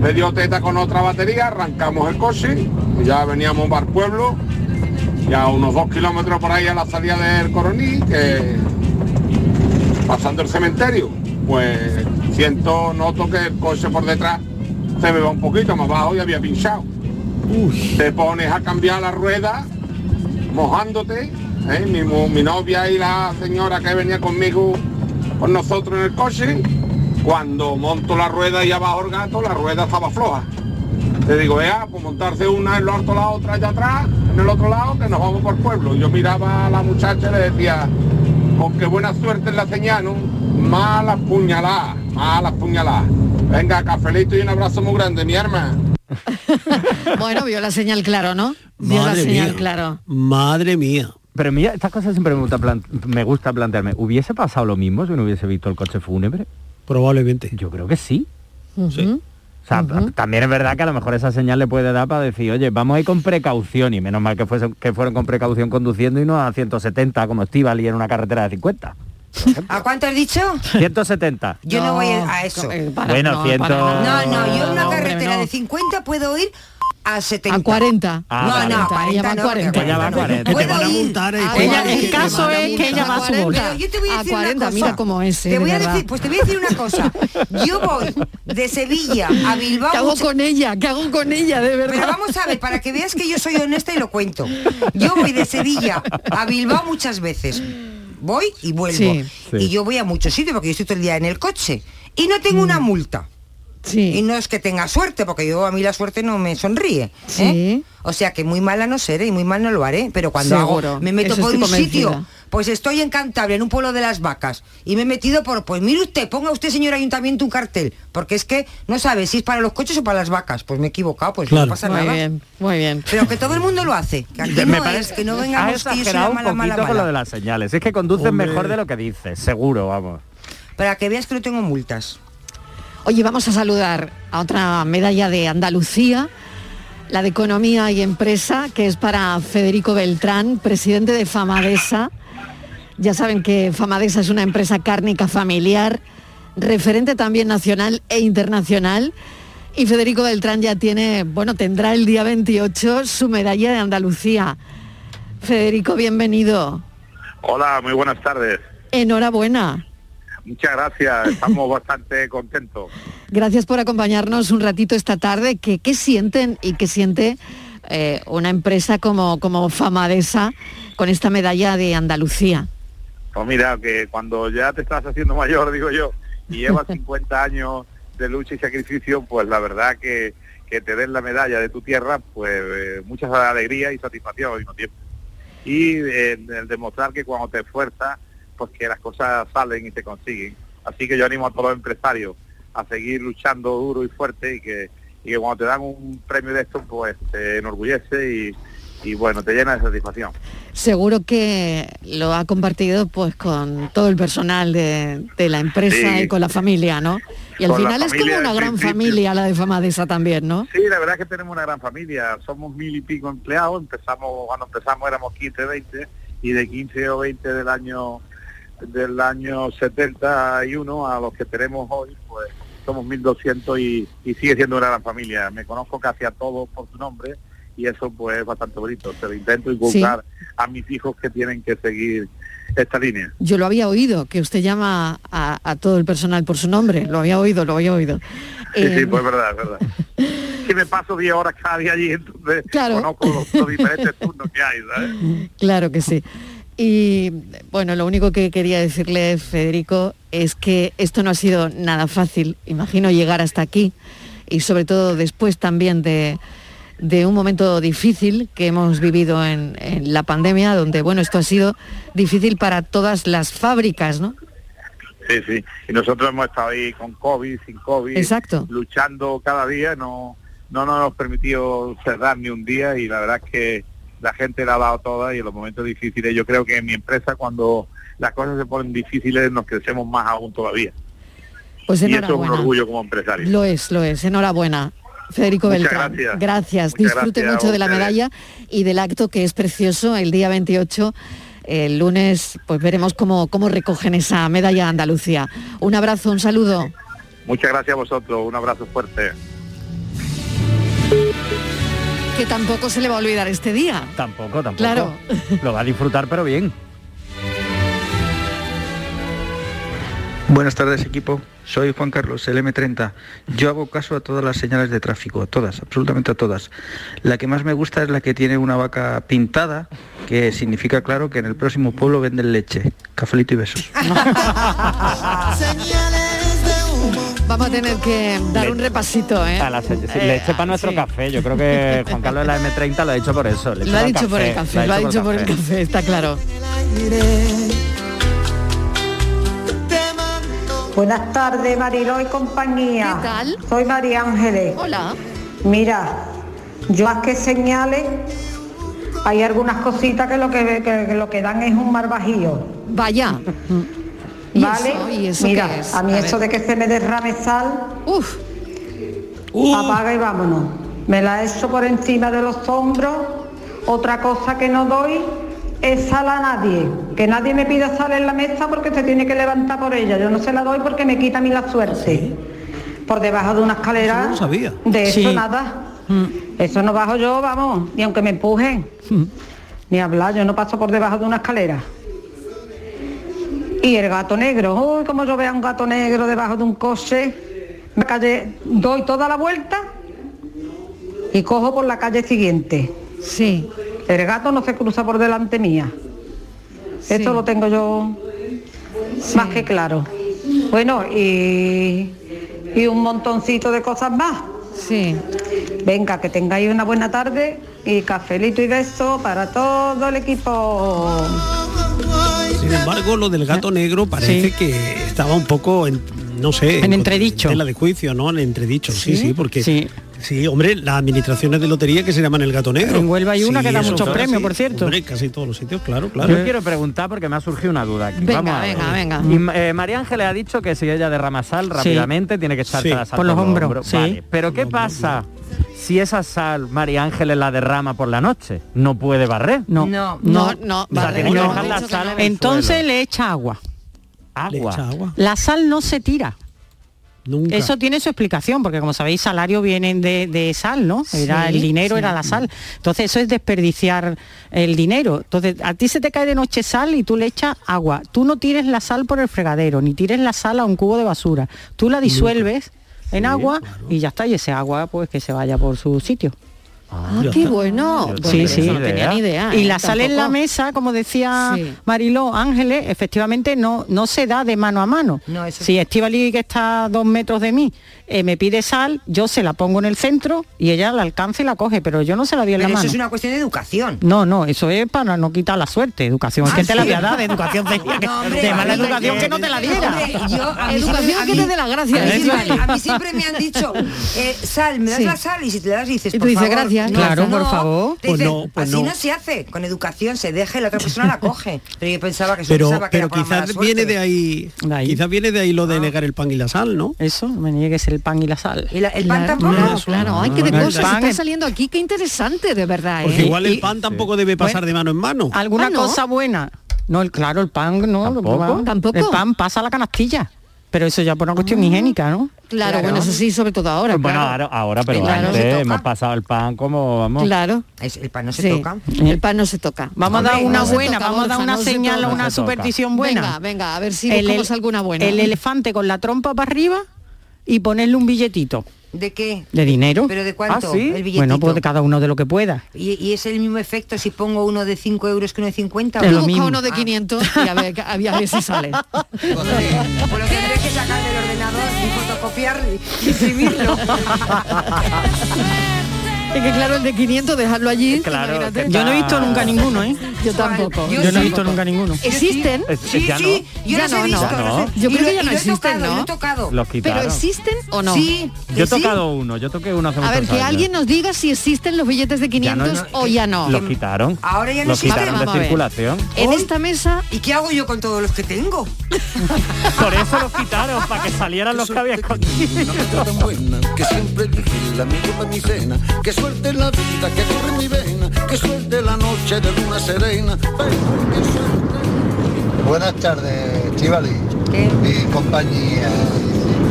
le dio teta con otra batería, arrancamos el coche ya veníamos para el pueblo, ya unos dos kilómetros por ahí a la salida del Coroní, que pasando el cementerio, pues siento, noto que el coche por detrás se me va un poquito más abajo y había pinchado. Te pones a cambiar la rueda, mojándote, ¿eh? mi, mi novia y la señora que venía conmigo con nosotros en el coche, cuando monto la rueda y abajo el gato, la rueda estaba floja. Te digo, vea, pues montarse una en lo alto, la otra allá atrás, en el otro lado, que nos vamos por el pueblo. Yo miraba a la muchacha y le decía, con qué buena suerte en la señal, ¿no? Malas puñaladas, malas puñaladas. Venga, cafelito y un abrazo muy grande, mi arma. *laughs* Bueno, vio la señal claro, ¿no? Vio la señal mía. claro. Madre mía. Pero mira, estas cosas siempre me gusta, me gusta plantearme. ¿Hubiese pasado lo mismo si no hubiese visto el coche fúnebre? Probablemente. Yo creo que sí. Ujú. O sea, también es verdad que a lo mejor esa señal le puede dar para decir, oye, vamos a ir con precaución y menos mal que, que fueron con precaución conduciendo y no a 170 como Estival y en una carretera de 50. ¿A cuánto has dicho? 170. Yo no, voy a eso. Bueno, no, 100... No, no, yo en una No, hombre, carretera no. de 50 puedo ir a 70. A 40. Ah, no, vale. no, a 40 Ella va a no, 40. porque Ella va a 40. Puedo Te van a ir multar, eh, a ella- 40. el caso es que ella va a su bolsa. Pero yo te voy a A decir una 40, cosa. mira cómo es, eh, Te voy de a decir, pues te voy a decir una cosa. Yo voy de Sevilla a Bilbao. ¿Qué hago con ella? ¿Qué hago con ella, de verdad? Pero vamos a ver, para que veas que yo soy honesta y lo cuento. Yo voy de Sevilla a Bilbao muchas veces. Voy y vuelvo. Sí. Sí. Y yo voy a muchos sitios porque yo estoy todo el día en el coche. Y no tengo una multa. Sí. Y no es que tenga suerte, porque yo a mí la suerte no me sonríe. ¿eh? Sí. O sea que muy mala no seré y muy mal no lo haré. Pero cuando Seguro, hago, me meto eso por un sitio. Pues estoy en Cantabria, en un pueblo de las vacas, y me he metido por, pues mire usted, ponga usted, señor ayuntamiento, un cartel. Porque es que no sabe si es para los coches o para las vacas. Pues me he equivocado, pues Claro. no pasa Muy nada. bien, muy bien. Pero que todo el mundo lo hace. Que aquí Me no parece es, que no la exagerado un mala, poquito mala, con lo mala. de las señales. Es que conduces Hombre. mejor de lo que dices, seguro, vamos. Para que veas que no tengo multas. Oye, vamos a saludar a otra medalla de Andalucía, la de Economía y Empresa, que es para Federico Beltrán, presidente de Famadesa. Ya saben que Famadesa es una empresa cárnica familiar, referente también nacional e internacional. Y Federico Beltrán ya tiene, bueno, tendrá el día 28 su medalla de Andalucía. Federico, bienvenido. Hola, muy buenas tardes. Enhorabuena. Muchas gracias, estamos *laughs* bastante contentos. Gracias por acompañarnos un ratito esta tarde. ¿Qué, qué sienten y qué siente eh, una empresa como, como Famadesa con esta medalla de Andalucía? Pues mira, que cuando ya te estás haciendo mayor, digo yo, y llevas *laughs* 50 años de lucha y sacrificio, pues la verdad que, que te den la medalla de tu tierra, pues eh, mucha alegría y satisfacción al mismo tiempo. Y eh, el demostrar que cuando te esfuerzas, pues que las cosas salen y se consiguen. Así que yo animo a todos los empresarios a seguir luchando duro y fuerte y que, y que cuando te dan un premio de esto, pues te enorgullece y, y bueno, te llena de satisfacción. Seguro que lo ha compartido pues con todo el personal de, de la empresa Sí. y con la familia, ¿no? Y al final es como una gran principio. familia la de Famadesa también, ¿no? Sí, la verdad es que tenemos una gran familia. Somos mil y pico empleados. Empezamos, cuando empezamos éramos 15, 20 y de 15 o 20 del año del año 71 a los que tenemos hoy, pues somos 1200 y, y sigue siendo una gran familia. Me conozco casi a todos por su nombre y eso pues es bastante bonito. Se lo intento inculcar a mis hijos que tienen que seguir esta línea. Yo lo había oído, que usted llama a, a todo el personal por su nombre. Lo había oído, lo había oído. Sí, Eh, sí, pues es verdad, es verdad. *laughs* que me paso 10 horas cada día allí, entonces Claro. conozco los, los diferentes turnos que hay, ¿sabes? *laughs* Claro que sí. Y bueno, lo único que quería decirle, Federico, es que esto no ha sido nada fácil, imagino llegar hasta aquí, y sobre todo después también de, de un momento difícil que hemos vivido en, en la pandemia, donde bueno, esto ha sido difícil para todas las fábricas, ¿no? Sí, sí. Y nosotros hemos estado ahí con COVID, sin COVID, Exacto. luchando cada día, no, no nos hemos permitido cerrar ni un día y la verdad es que la gente la ha dado toda y en los momentos difíciles yo creo que en mi empresa cuando las cosas se ponen difíciles nos crecemos más aún todavía. Pues y eso es un orgullo como empresario. Lo es, lo es. Enhorabuena. Federico Muchas Beltrán. gracias. Muchas Disfrute gracias mucho de la medalla y del acto que es precioso el día 28. El lunes pues veremos cómo, cómo recogen esa medalla a Andalucía. Un abrazo, un saludo. Muchas gracias a vosotros, un abrazo fuerte. Que tampoco se le va a olvidar este día. Tampoco, tampoco. Claro. Lo va a disfrutar, pero bien. Buenas tardes equipo, soy Juan Carlos, el M30. Yo hago caso a todas las señales de tráfico, a todas, absolutamente a todas. La que más me gusta es la que tiene una vaca pintada, que significa claro que en el próximo pueblo venden leche. Cafelito y besos. *laughs* Vamos a tener que dar un repasito, ¿eh? A la sí, Eh, leche para nuestro sí. café. Yo creo que Juan Carlos de la M30 lo ha dicho por eso. *laughs* leche Lo ha dicho por el café, lo ha dicho por el café, está claro. Buenas tardes, Mariló y compañía. ¿Qué tal? Soy María Ángeles. Hola. Mira, yo más que señales, hay algunas cositas que lo que, que- que lo que dan es un mal bajío. Vaya. ¿Y ¿Vale? eso? ¿Y eso Mira, qué es? a mí A eso ver. de que se me derrame sal, Uf. apaga y vámonos. Me la echo por encima de los hombros. Otra cosa que no doy es sal a nadie. Que nadie me pida sal en la mesa porque se tiene que levantar por ella. Yo no se la doy porque me quita a mí la suerte. Por debajo de una escalera. Eso no sabía. De eso Sí. nada. Eso no bajo yo, vamos, ni aunque me empujen. Ni hablar, yo no paso por debajo de una escalera. Y el gato negro, uy, como yo veo a un gato negro debajo de un coche, me calle, doy toda la vuelta y cojo por la calle siguiente. Sí. El gato no se cruza por delante mía. Esto lo tengo yo más que claro. Bueno, y, y un montoncito de cosas más. Sí. Venga, que tengáis una buena tarde y cafelito y beso para todo el equipo. Sin embargo, lo del gato negro parece Sí. que estaba un poco en, no sé, En entredicho. Tela de juicio, ¿no? En entredicho, sí, ¿Sí? sí, porque sí. hombre, las administraciones de lotería que se llaman el gato negro. En Huelva hay una que da muchos premios, sí. por cierto. Hombre, casi todos los sitios, claro, claro. Yo quiero preguntar porque me ha surgido una duda. aquí. Venga, Vamos a ver. venga, venga. Y, eh, María Ángeles ha dicho que si ella derrama sal rápidamente tiene que echarse Sí. la sal Por los hombros, sí. Vale, Pero ¿qué pasa si esa sal María Ángeles la derrama por la noche? ¿No puede barrer? No, No, no, no, O sea, vale, tiene que no. dejar la sal en el Entonces suelo. le echa agua. Agua. La sal no se tira. Nunca. Eso tiene su explicación, porque como sabéis, salario viene de, de sal, ¿no? Era Sí, el dinero, sí. era la sal. Entonces eso es desperdiciar el dinero. Entonces a ti se te cae de noche sal y tú le echas agua. Tú no tires la sal por el fregadero, ni tires la sal a un cubo de basura. Tú la disuelves en agua y ya está. Y ese agua pues que se vaya por su sitio. Ah, qué bueno. Sí, eso sí. no tenía ni idea. Y ¿eh? la sal en la mesa, como decía Sí. Mariló Ángeles, efectivamente no, no se da de mano a mano. No, eso si Estivali, que está a dos metros de mí, eh, me pide sal, yo se la pongo en el centro y ella la alcanza y la coge, pero yo no se la doy en Pero la eso mano. es una cuestión de educación. No, no, eso es para no quitar la suerte. Educación, es Ah, que te la sí. voy a dar, de educación *laughs* que- No, hombre, de mala mí- educación que no te la diera. Hombre, yo- Educación que te dé la gracia, A mí, siempre, *laughs* me han dicho, eh, sal, me das la sal y si te la das dices, Y tú por dices, favor, gracias. No, Claro, por favor. Pues dicen, no, pues así no. no. se hace. Con educación se deja y la otra *laughs* persona la coge. Pero yo pensaba que eso Pero, pensaba que pero era quizás viene de ahí, De ahí. quizás viene de ahí lo de negar el pan y la sal, ¿no? Eso, me niegues el pan y la sal. ¿Y la- el pan tampoco? claro, claro. Ay, qué de cosas pan están es- saliendo aquí, qué interesante, de verdad, Porque ¿eh? igual Y- el pan tampoco debe pasar Bueno, de mano en mano. ¿Alguna Ah, ¿no? cosa buena? No, el, claro, el pan no. ¿Tampoco? ¿Tampoco? El pan pasa a la canastilla. Pero eso ya por una cuestión higiénica, ¿no? Claro, Claro. bueno, eso sí, sobre todo ahora. Bueno, claro. ahora, ahora, pero Claro. antes hemos pasado el pan como vamos. Claro. Es- el pan no se Sí. toca. El pan no se toca. Vamos a dar una buena, toca, vamos a dar una no señal, una se toca. superstición buena. Venga, venga, a ver si el, buscamos alguna buena. el elefante con la trompa para arriba y ponerle un billetito ¿De qué? de dinero. ¿Pero de cuánto? ¿Ah, sí? El billetito. bueno, pues de cada uno de lo que pueda. ¿Y, y es el mismo efecto si pongo uno de 5 euros que uno de 50? Es lo busca mismo. uno de 500 y a ver, a ver si sale. *laughs* Pues lo tendré que sacar del ordenador y fotocopiar y escribirlo. *laughs* Es que claro, el de 500 dejarlo allí. Claro, imagínate. que Yo no he visto nunca ninguno, ¿eh? Yo tampoco. Yo Yo no he visto nunca ninguno. ¿Existen? Sí, ya sí, no. yo Ya los he no, visto. no. No. Yo creo que ya no existen, ¿no? He tocado. Los ¿Pero existen o no? Sí, Yo he sí. tocado uno, yo toqué uno hace A ver, que años. alguien nos diga si existen los billetes de Ya no, 500 no, o ya no. Los quitaron. Ahora ya no Los quitaron de circulación. En esta mesa ¿Y qué hago yo con todos los que tengo? *laughs* Por eso los quitaron, para que salieran los que había escondido. Que siempre vigila mi cena. Que suelte la vida que corre en mi vena. Que suelte la noche de luna serena. Buenas tardes, Chivali ¿Qué? y compañía.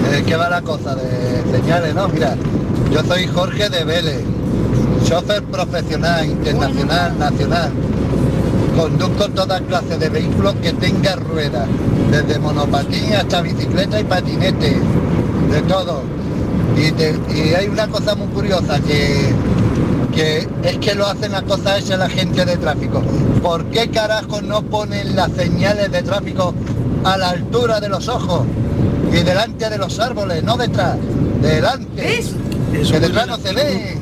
¿De qué va la cosa de señales, no? Mira, yo soy Jorge de Vélez, chofer profesional, internacional, nacional. Conduzco toda clase de vehículos que tenga ruedas, desde monopatín hasta bicicleta y patinete, de todo. Y, te- y hay una cosa muy curiosa que, que es que lo hacen las cosas hechas la gente de tráfico. ¿Por qué carajo no ponen las señales de tráfico a la altura de los ojos y delante de los árboles, no detrás, delante? Que detrás no se ve.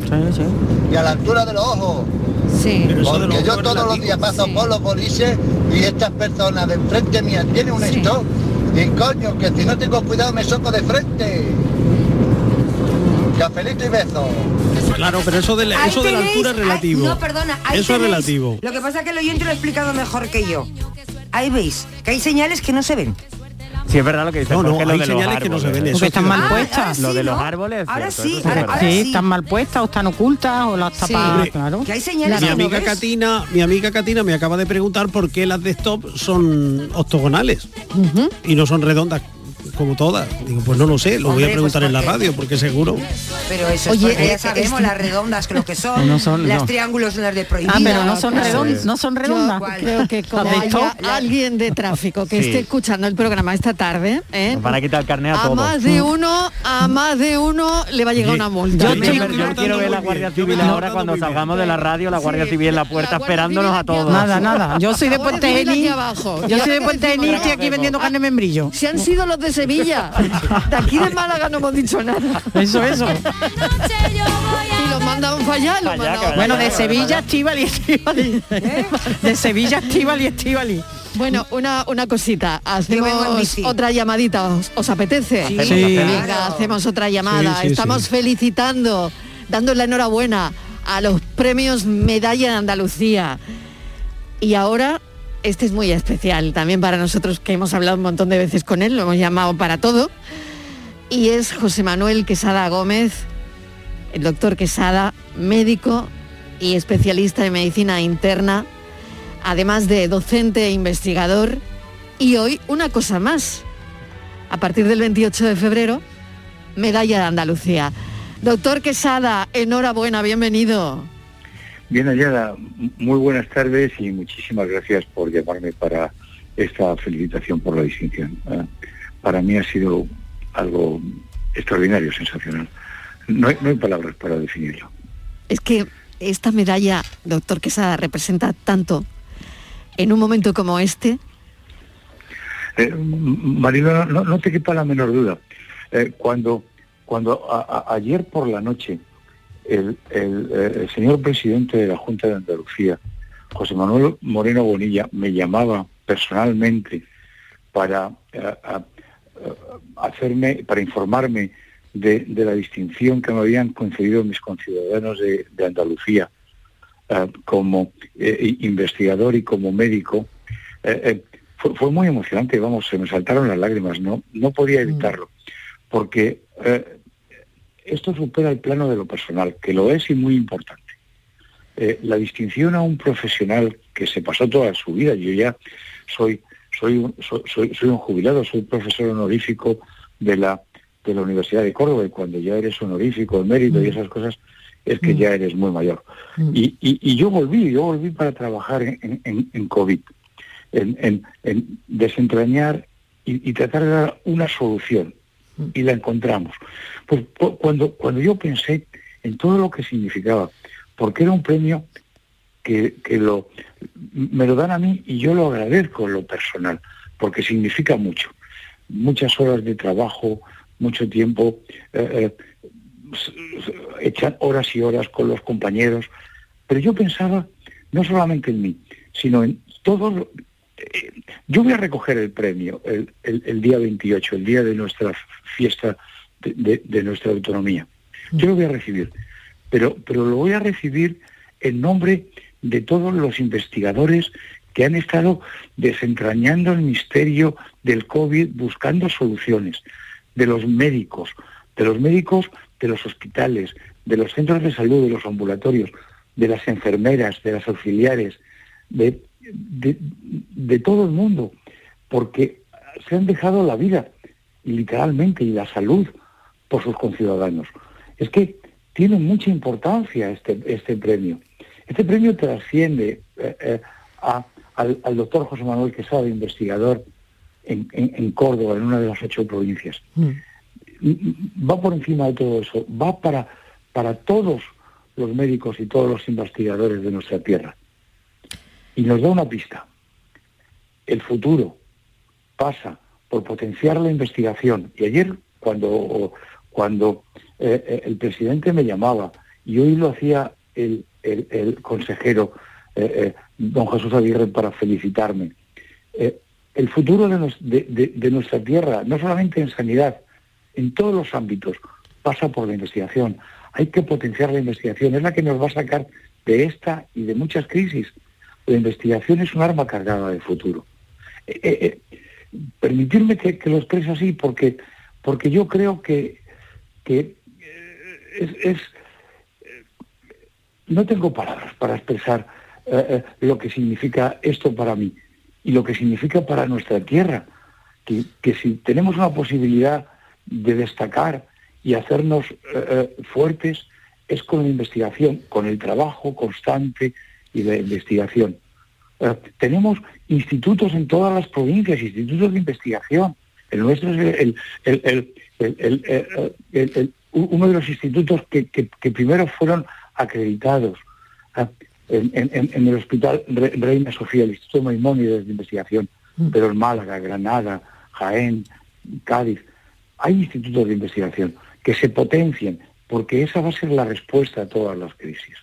Y a la altura de los ojos. Sí. Porque yo todos los días paso por los boliches y estas personas de enfrente mía tienen un stop y coño, que si no tengo cuidado me soco de frente. Cafelito y beso. Claro, pero eso de la, eso de la altura es ahí- relativo. no, perdona, ahí Eso es relativo. Lo que pasa es que el oyente lo ha explicado mejor que yo. Ahí veis que hay señales que no se ven. Sí, es verdad lo que dice No, no, Jorge, lo hay de señales que no se ven, Porque están mal puestas. Lo de los árboles. Ahora cierto, sí, ahora- Sí, sí. están mal puestas o están ocultas o las tapas, Sí. claro. Que hay señales Mi amiga. Catina, mi amiga Catina me acaba de preguntar por qué las de stop son octogonales y no son redondas como todas. Digo, pues no lo sé, lo voy a preguntar pues en la radio porque seguro. Pero eso Oye, es porque ya eh, sabemos es- las redondas que lo que son, *laughs* No son- las no. triángulos son las de prohibidas. Ah, pero no son redondas, no son Yo redondas. creo que como haya alguien de tráfico que Sí. esté escuchando el programa esta tarde, ¿eh? Nos van a quitar el carnet a a todos. más de uno, a más de uno le va a llegar una multa. Yo, Yo quiero estoy ver- yo portando quiero ver muy la Guardia Civil ahora cuando salgamos de la radio, la Guardia Sí, Civil en la puerta esperándonos a todos. Nada, nada. Yo soy de Puente Genil. Yo soy de te Puente Genil, estoy aquí vendiendo carne en membrillo. Si han sido los de Sevilla, de aquí de Málaga no hemos dicho nada. Eso, eso. Y los mandaban fallar, los mandaban Bueno, de Sevilla, vaya. Estivali, Estivali. De Sevilla, Estivali, Estivali. Bueno, una, una cosita, hacemos otra llamadita, ¿os, os apetece? Hacemos, Sí. hacemos. Venga, Claro. hacemos otra llamada. Sí, sí, Estamos sí. felicitando, dando la enhorabuena a los premios Medalla de Andalucía. Y ahora, este es muy especial también para nosotros que hemos hablado un montón de veces con él, lo hemos llamado para todo. Y es José Manuel Quesada Gómez, el doctor Quesada, médico y especialista en medicina interna, además de docente e investigador. Y hoy una cosa más. A partir del 28 de febrero, medalla de Andalucía. Doctor Quesada, enhorabuena, bienvenido. Bien hallada, muy buenas tardes y muchísimas gracias por llamarme para esta felicitación por la distinción. Eh, para mí ha sido algo extraordinario, sensacional. No hay, no hay palabras para definirlo. Es que esta medalla, doctor Quesada, representa tanto en un momento como este. Eh, M- Marilo, no, no te quepa la menor duda. Eh, cuando cuando a- a- ayer por la noche el, el, eh, el señor presidente de la Junta de Andalucía, José Manuel Moreno Bonilla, me llamaba personalmente para eh, a- a- hacerme, para informarme de, de la distinción que me habían concedido mis conciudadanos de, de Andalucía eh, como eh, investigador y como médico. eh, eh, fue, fue muy emocionante, vamos, se me saltaron las lágrimas, no, no podía evitarlo, porque esto supera el plano de lo personal, que lo es y muy importante. Eh, la distinción a un profesional que se pasó toda su vida, yo ya soy, soy, un- soy, soy- un jubilado, soy profesor honorífico de la, de la Universidad de Córdoba y cuando ya eres honorífico, emérito y esas cosas, es que ya eres muy mayor. Y, y- y yo volví, yo volví para trabajar en, en- en COVID, en desentrañar y, y tratar de dar una solución. Y la encontramos. Pues cu- cuando, cuando yo pensé en todo lo que significaba, porque era un premio que, que me lo dan a mí y yo lo agradezco en lo personal, porque significa mucho. Muchas horas de trabajo, mucho tiempo, eh, eh, echar horas y horas con los compañeros, pero yo pensaba no solamente en mí, sino en todos. Yo voy a recoger el premio el, día 28, el día de nuestra fiesta de nuestra autonomía. Yo lo voy a recibir, pero, pero lo voy a recibir en nombre de todos los investigadores que han estado desentrañando el misterio del COVID, buscando soluciones, de los médicos, de los médicos de los hospitales, de los centros de salud, de los ambulatorios, de las enfermeras, de las auxiliares, de, de- de todo el mundo, porque se han dejado la vida literalmente y la salud por sus conciudadanos. Es que tiene mucha importancia este, este premio. Este premio trasciende eh, eh, a- al, al doctor José Manuel Quesada, investigador en, en- en Córdoba, en una de las ocho provincias. Va por encima de todo eso, va para, para todos los médicos y todos los investigadores de nuestra tierra. Y nos da una pista. El futuro pasa por potenciar la investigación. Y ayer, cuando, cuando eh, eh, el presidente me llamaba, y hoy lo hacía el, consejero eh, don Jesús Aguirre para felicitarme, el futuro de- de nuestra tierra, no solamente en sanidad, en todos los ámbitos, pasa por la investigación. Hay que potenciar la investigación, es la que nos va a sacar de esta y de muchas crisis. La investigación es un arma cargada de futuro. Eh, eh, eh, permitirme que, lo exprese así porque, porque yo creo que, que eh, es, no tengo palabras para expresar lo que significa esto para mí y lo que significa para nuestra tierra. Que, que si tenemos una posibilidad de destacar y hacernos fuertes es con la investigación, con el trabajo constante y de investigación. Eh, tenemos institutos en todas las provincias, institutos de investigación. El nuestro es uno de los institutos que, primero fueron acreditados. Ah, en, en, el Hospital Reina Sofía, el Instituto Maimónides de Investigación, mm. pero en Málaga, Granada, Jaén, Cádiz, hay institutos de investigación que se potencien, porque esa va a ser la respuesta a todas las crisis.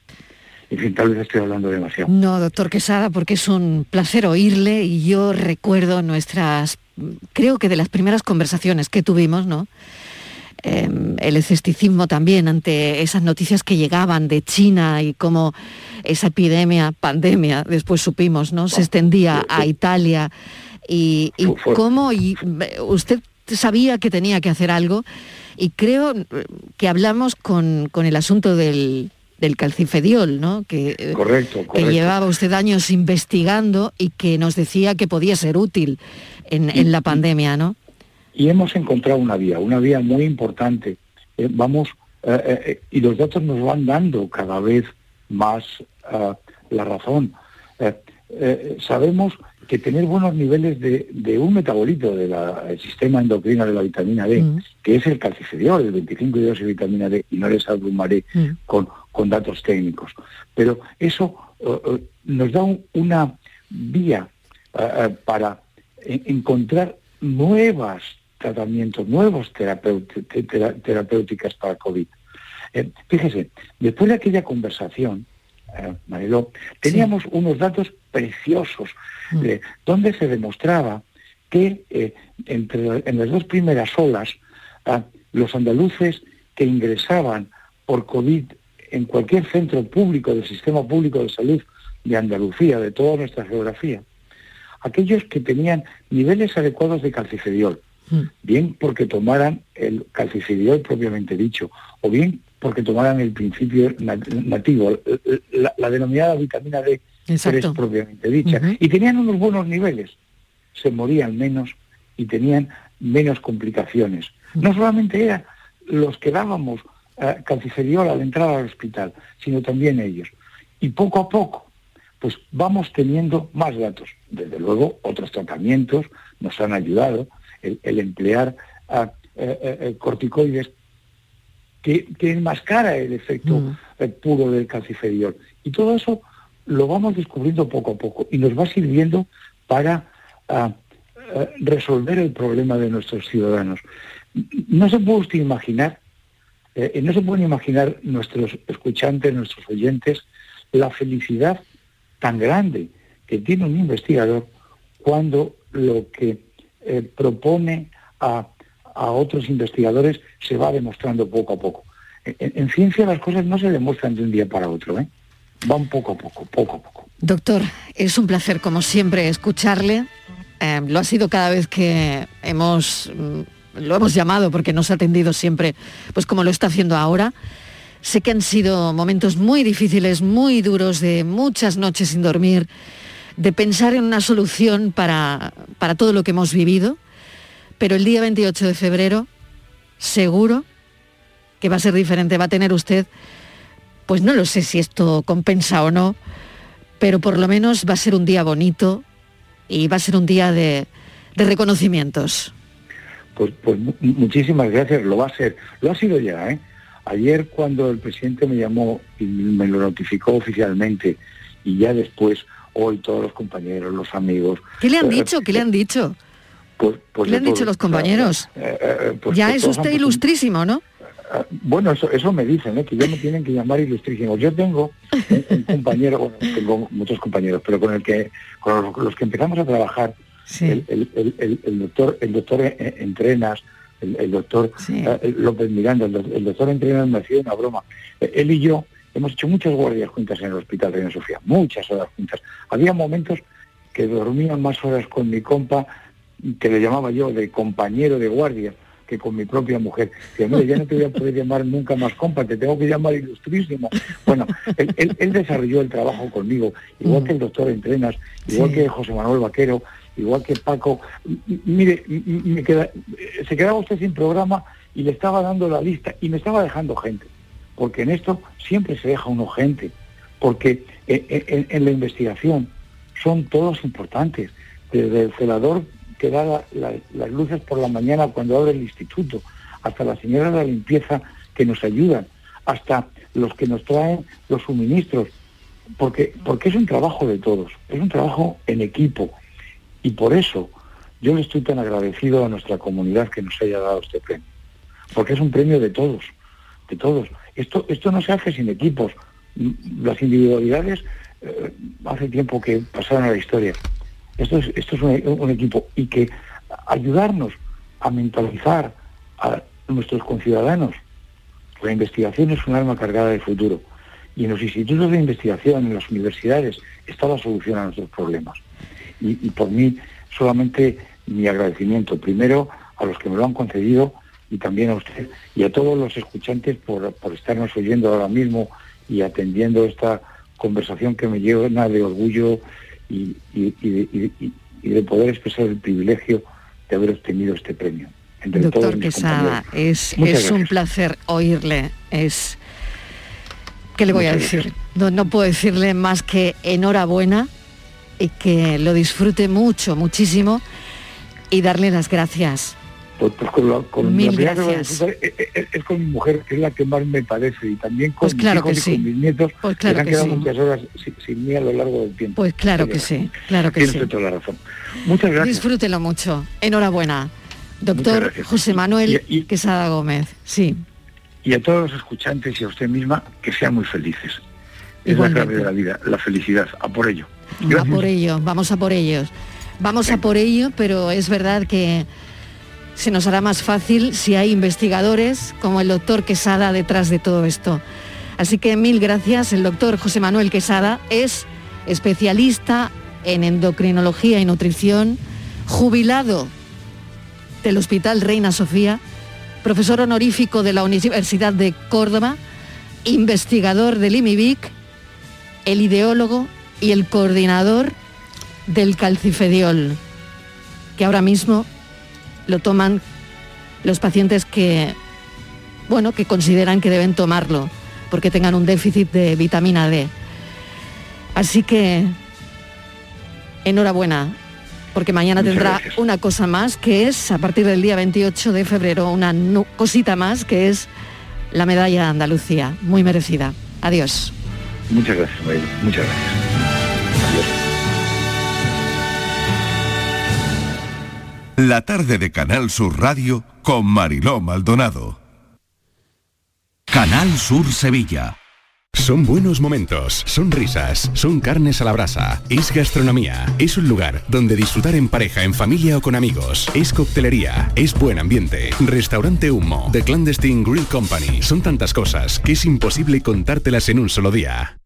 En fin, tal vez estoy hablando demasiado. No, doctor Quesada, porque es un placer oírle y yo recuerdo nuestras, creo que de las primeras conversaciones que tuvimos, ¿no? Eh, el escepticismo también ante esas noticias que llegaban de China y cómo esa epidemia, pandemia, después supimos, ¿no? Se extendía a Italia y, y cómo y, usted sabía que tenía que hacer algo y creo que hablamos con, con el asunto del, del calcifediol, ¿no? Que, eh, Correcto, que correcto. llevaba usted años investigando y que nos decía que podía ser útil en, en la pandemia, ¿no? Y hemos encontrado una vía, una vía muy importante. Eh, vamos, eh, eh, y los datos nos van dando cada vez más ah, la razón. Sabemos que tener buenos niveles de, de un metabolito del sistema endocrino de la vitamina D, que es el calcifediol, el 25 de vitamina D, y no les abrumaré con, con datos técnicos. Pero eso eh, eh, nos da un- una vía eh, para encontrar nuevos tratamientos, nuevos terapéuticas para COVID. Eh, fíjese, después de aquella conversación, eh, Mariló, teníamos unos datos preciosos eh, donde se demostraba que entre, en las dos primeras olas, ah, los andaluces que ingresaban por COVID en cualquier centro público del sistema público de salud de Andalucía, de toda nuestra geografía, aquellos que tenían niveles adecuados de calcifediol, bien porque tomaran el calcifediol propiamente dicho, o bien porque tomaran el principio na- nativo, la, la denominada vitamina D, Exacto. propiamente dicha, y tenían unos buenos niveles, se morían menos y tenían menos complicaciones. No solamente eran los que dábamos eh, al entrar al hospital, sino también ellos. Y poco a poco, pues vamos teniendo más datos. Desde luego, otros tratamientos nos han ayudado, el, el emplear eh, eh, eh, corticoides que, que enmascara el efecto eh, puro del calcifediol. Y todo eso lo vamos descubriendo poco a poco y nos va sirviendo para ah, resolver el problema de nuestros ciudadanos. No se puede usted imaginar, eh, no se pueden imaginar nuestros escuchantes, nuestros oyentes, la felicidad tan grande que tiene un investigador cuando lo que eh, propone a, otros investigadores se va demostrando poco a poco. En, en ciencia las cosas no se demuestran de un día para otro, ¿eh? van poco a poco, poco a poco. Doctor, es un placer como siempre escucharle. Eh, lo ha sido cada vez que hemos mm, lo hemos llamado porque nos ha atendido siempre, pues como lo está haciendo ahora. Sé que han sido momentos muy difíciles, muy duros, de muchas noches sin dormir, de pensar en una solución para, para todo lo que hemos vivido, Pero el día 28 de febrero, seguro que va a ser diferente. Va a tener usted, pues no lo sé si esto compensa o no, pero por lo menos va a ser un día bonito y va a ser un día de, de reconocimientos. Pues, pues mu- muchísimas gracias, lo va a ser. Lo ha sido ya, ¿eh? Ayer cuando el presidente me llamó y me lo notificó oficialmente y ya después, hoy todos los compañeros, los amigos... ¿Qué le han eh, dicho? ¿Qué le han dicho? Pues, pues ¿Qué le han dicho los compañeros? Eh, eh, pues- ya es usted han ilustrísimo, ¿no? Ah, Bueno, eso, eso me dicen, ¿eh? que ya me tienen que llamar ilustrísimo. Yo tengo un, un compañero, bueno, tengo muchos compañeros, pero con el que, con los, los que empezamos a trabajar, el, el- el- el- el doctor, el doctor eh, eh, Entrenas, el, doctor eh, López Miranda, el, doc- el doctor Entrenas me hacía una broma. Eh, Él y yo hemos hecho muchas guardias juntas en el Hospital Reina Sofía, muchas horas juntas. Había momentos que dormía más horas con mi compa, que le llamaba yo de compañero de guardia, que con mi propia mujer. Que mira, ya no te voy a poder llamar nunca más compa, te tengo que llamar ilustrísimo. Bueno, él, él- él desarrolló el trabajo conmigo, igual que el doctor Entrenas, igual Sí. que José Manuel Vaquero, igual que Paco. Mire, me se quedaba usted sin programa y le estaba dando la lista y me estaba dejando gente, porque en esto siempre se deja uno gente, porque en, la investigación son todos importantes, desde el celador que da la- la- las luces por la mañana cuando abre el instituto, hasta las señoras de la limpieza que nos ayudan, hasta los que nos traen los suministros, porque, porque es un trabajo de todos, es un trabajo en equipo. Y por eso yo le estoy tan agradecido a nuestra comunidad que nos haya dado este premio, porque es un premio de todos, de todos. Esto, esto no se hace sin equipos. Mm, Las individualidades eh, hace tiempo que pasaron a la historia. Esto es, esto es un, un equipo y que ayudarnos a mentalizar a nuestros conciudadanos. La investigación es un arma cargada de futuro y en los institutos de investigación, en las universidades, está la solución a nuestros problemas. Y, y por mí solamente mi agradecimiento, primero a los que me lo han concedido y también a usted y a todos los escuchantes por, por estarnos oyendo ahora mismo y atendiendo esta conversación que me llena de orgullo y, y- y de- y- poder expresar el privilegio de haber obtenido este premio. Entre Doctor Quesada, es, es un placer oírle. Es ¿Qué le voy a decir? No, no puedo decirle más que enhorabuena y que lo disfrute mucho, muchísimo y darle las gracias. Pues, pues con la, con Mil la gracias. es, es- es con mi mujer, que es la que más me parece, y también con Pues claro mis hijos que y sí. con mis nietos, Pues claro que han que quedado sí. muchas horas sin, sin mí a lo largo del tiempo. Pues claro que sí, claro que sí. toda la razón. Muchas gracias. Disfrútelo mucho. Enhorabuena. Doctor. José Manuel Quesada Gómez. Sí. Y a todos los escuchantes y a usted misma, que sean muy felices. Es Igualmente. la clave de la vida, la felicidad, a por ello. A por ello, vamos a por ellos. Vamos a por ello, pero es verdad que se nos hará más fácil si hay investigadores como el doctor Quesada detrás de todo esto. Así que mil gracias. El doctor José Manuel Quesada es especialista en endocrinología y nutrición, jubilado del Hospital Reina Sofía, profesor honorífico de la Universidad de Córdoba, investigador del IMIBIC, el ideólogo y el coordinador del calcifediol, que ahora mismo lo toman los pacientes que, bueno, que consideran que deben tomarlo porque tengan un déficit de vitamina D. Así que enhorabuena, porque mañana Muchas tendrá gracias. una cosa más que es, a partir del día 28 de febrero, una cosita más que es la medalla de Andalucía, muy merecida. Adiós. Muchas gracias, María. Muchas gracias. La tarde de Canal Sur Radio con Mariló Maldonado. Canal Sur Sevilla. Son buenos momentos, son risas, son carnes a la brasa, es gastronomía, es un lugar donde disfrutar en pareja, en familia o con amigos, es coctelería, es buen ambiente, restaurante Humo, The Clandestine Grill Company, son tantas cosas que es imposible contártelas en un solo día.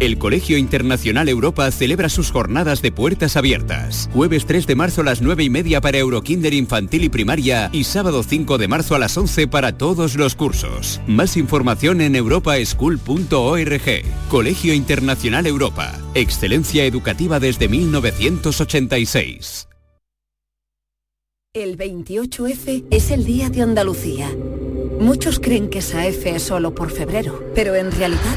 El Colegio Internacional Europa celebra sus jornadas de puertas abiertas. Jueves 3 de marzo a las 9 y media para Eurokinder infantil y primaria y sábado 5 de marzo a las 11 para todos los cursos. Más información en europaschool.org. Colegio Internacional Europa. Excelencia educativa desde 1986. El 28F es el Día de Andalucía. Muchos creen que esa F es solo por febrero, pero en realidad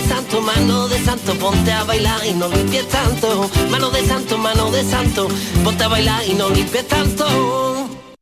de santo, mano de santo, ponte a bailar y no limpies tanto, mano de santo, mano de santo, ponte a bailar y no limpies tanto.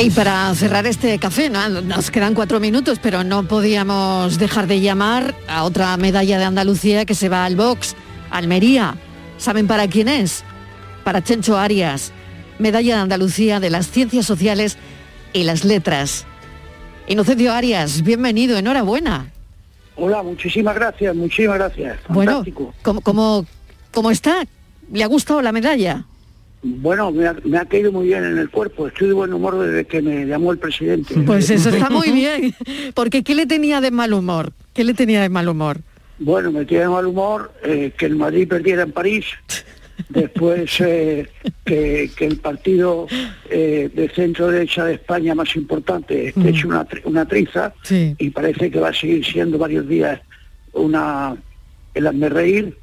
Y para cerrar este café, ¿no? nos quedan cuatro minutos, pero no podíamos dejar de llamar a otra medalla de Andalucía que se va al box, Almería. ¿Saben para quién es? Para Chencho Arias, medalla de Andalucía de las Ciencias Sociales y las Letras. Inocencio Arias, bienvenido, enhorabuena. Hola, muchísimas gracias, muchísimas gracias. Bueno, Fantástico. ¿cómo, cómo, cómo está? ¿Le ha gustado la medalla? Bueno, me ha, me ha caído muy bien en el cuerpo. Estoy de buen humor desde que me llamó el presidente. Pues eso está *laughs* muy bien. Porque ¿qué le tenía de mal humor? ¿Qué le tenía de mal humor? Bueno, me tiene de mal humor eh, que el Madrid perdiera en París, después eh, que, que el partido eh, de centro derecha de España más importante esté hecho una, una triza Sí. y parece que va a seguir siendo varios días una el hazme reír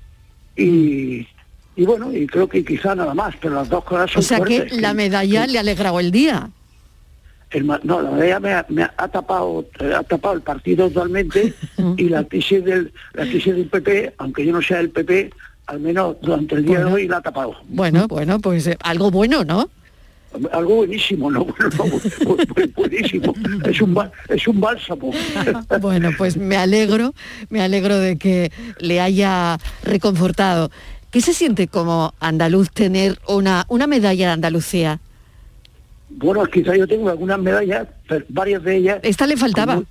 y, y bueno, y creo que quizá nada más, pero las dos cosas son O sea que la medalla le ha alegrado el día. el no, la medalla me ha, me ha- ha tapado eh, ha tapado el partido totalmente *laughs* y la crisis del la crisis del PP, aunque yo no sea del PP, al menos durante el día de hoy la ha tapado. Bueno, bueno, pues eh, algo bueno, ¿no? Algo buenísimo, no, *laughs* bueno, no, bu- bu- buenísimo. Es un es un bálsamo. *laughs* Bueno, pues me alegro, me alegro de que le haya reconfortado. ¿Qué se siente como andaluz tener una, una medalla de Andalucía? Bueno, quizá yo tengo algunas medallas, varias de ellas. ¿Esta le faltaba?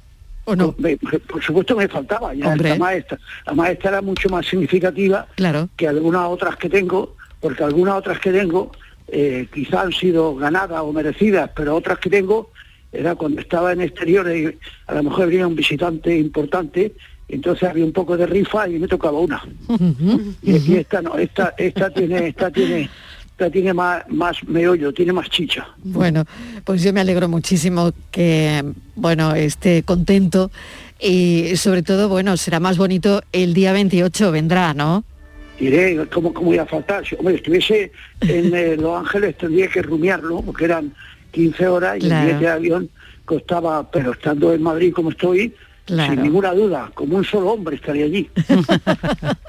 ¿O no? Me- por supuesto me faltaba, ya Hombre. esta maestra. La maestra era mucho más significativa Claro. que algunas otras que tengo, porque algunas otras que tengo eh, quizá han sido ganadas o merecidas, pero otras que tengo era cuando estaba en exteriores y a lo mejor venía un visitante importante, entonces había un poco de rifa y me tocaba una. Y, y esta no, esta, esta tiene, esta tiene, esta tiene más, más meollo, tiene más chicha. Bueno, pues yo me alegro muchísimo que, bueno, esté contento y sobre todo, bueno, será más bonito el día 28, vendrá, ¿no? Iré, ¿cómo, cómo iba a faltar? Si hombre, estuviese en eh, *laughs* Los Ángeles tendría que rumiarlo, porque eran 15 horas y Claro. el billete de avión costaba, pero estando en Madrid como estoy, Claro. sin ninguna duda, como un solo hombre estaría allí. *laughs*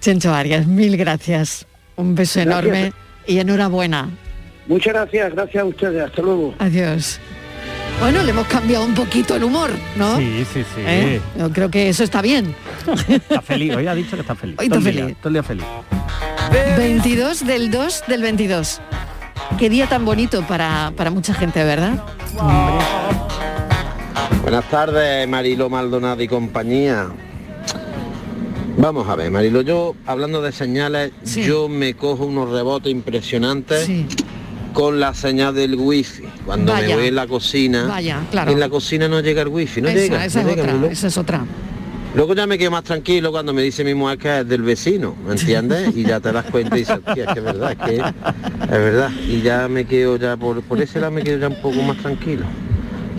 Chencho Arias, mil gracias. Un beso Gracias. enorme y enhorabuena. Muchas gracias, gracias a ustedes, hasta luego. Adiós. Bueno, le hemos cambiado un poquito el humor, ¿no? Sí, sí, sí. ¿Eh? Yo creo que eso está bien. Está feliz, hoy ha dicho que está feliz. Hoy Todo está el día, feliz. todo el día feliz. 22 del 2 del 22. Qué día tan bonito para, para mucha gente, ¿verdad? Buenas tardes, Marilo Maldonado y compañía. Vamos a ver, Marilo, yo hablando de señales, yo me cojo unos rebotes impresionantes con la señal del wifi. Cuando Vaya. me voy en la cocina, Vaya, claro. en la cocina no llega el wifi, no esa, llega. esa no es llega, otra, esa es otra. Luego ya me quedo más tranquilo cuando me dice mi mujer que es del vecino, ¿me entiendes? Y ya te das cuenta y dices, "Hostia, es que es verdad, es que es verdad. Y ya me quedo ya, por, por ese lado me quedo ya un poco más tranquilo.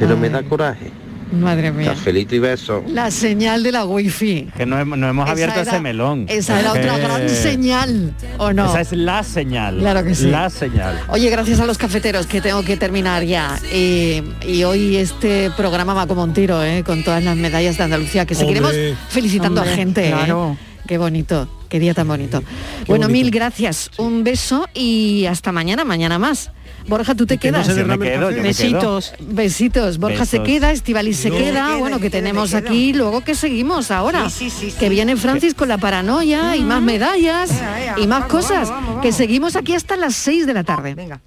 Pero me da coraje. Madre mía. Cafelito y besos. La señal de la wifi. Que no, no hemos Esa abierto era- ese melón. Esa era otra Eh, gran señal, ¿o no? Esa es la señal. Claro que sí. La señal. Oye, gracias a los cafeteros que tengo que terminar ya. Y hoy este programa va como un tiro, ¿eh? con todas las medallas de Andalucía, que seguiremos Hombre. felicitando Hombre, a gente. ¿eh? claro. Qué bonito, qué día tan bonito. bueno, bonito. mil gracias, un beso y hasta mañana, mañana más. Borja, tú te que no quedas. se me quedo, me Besitos, besitos. Borja se queda, Estivalis se No. queda. Bueno, que tenemos aquí, luego que seguimos ahora. Sí, sí, sí, que sí. viene Francis con la paranoia y más medallas y más vamos, cosas. vamos, vamos, Que seguimos aquí hasta las 6 de la tarde. Venga.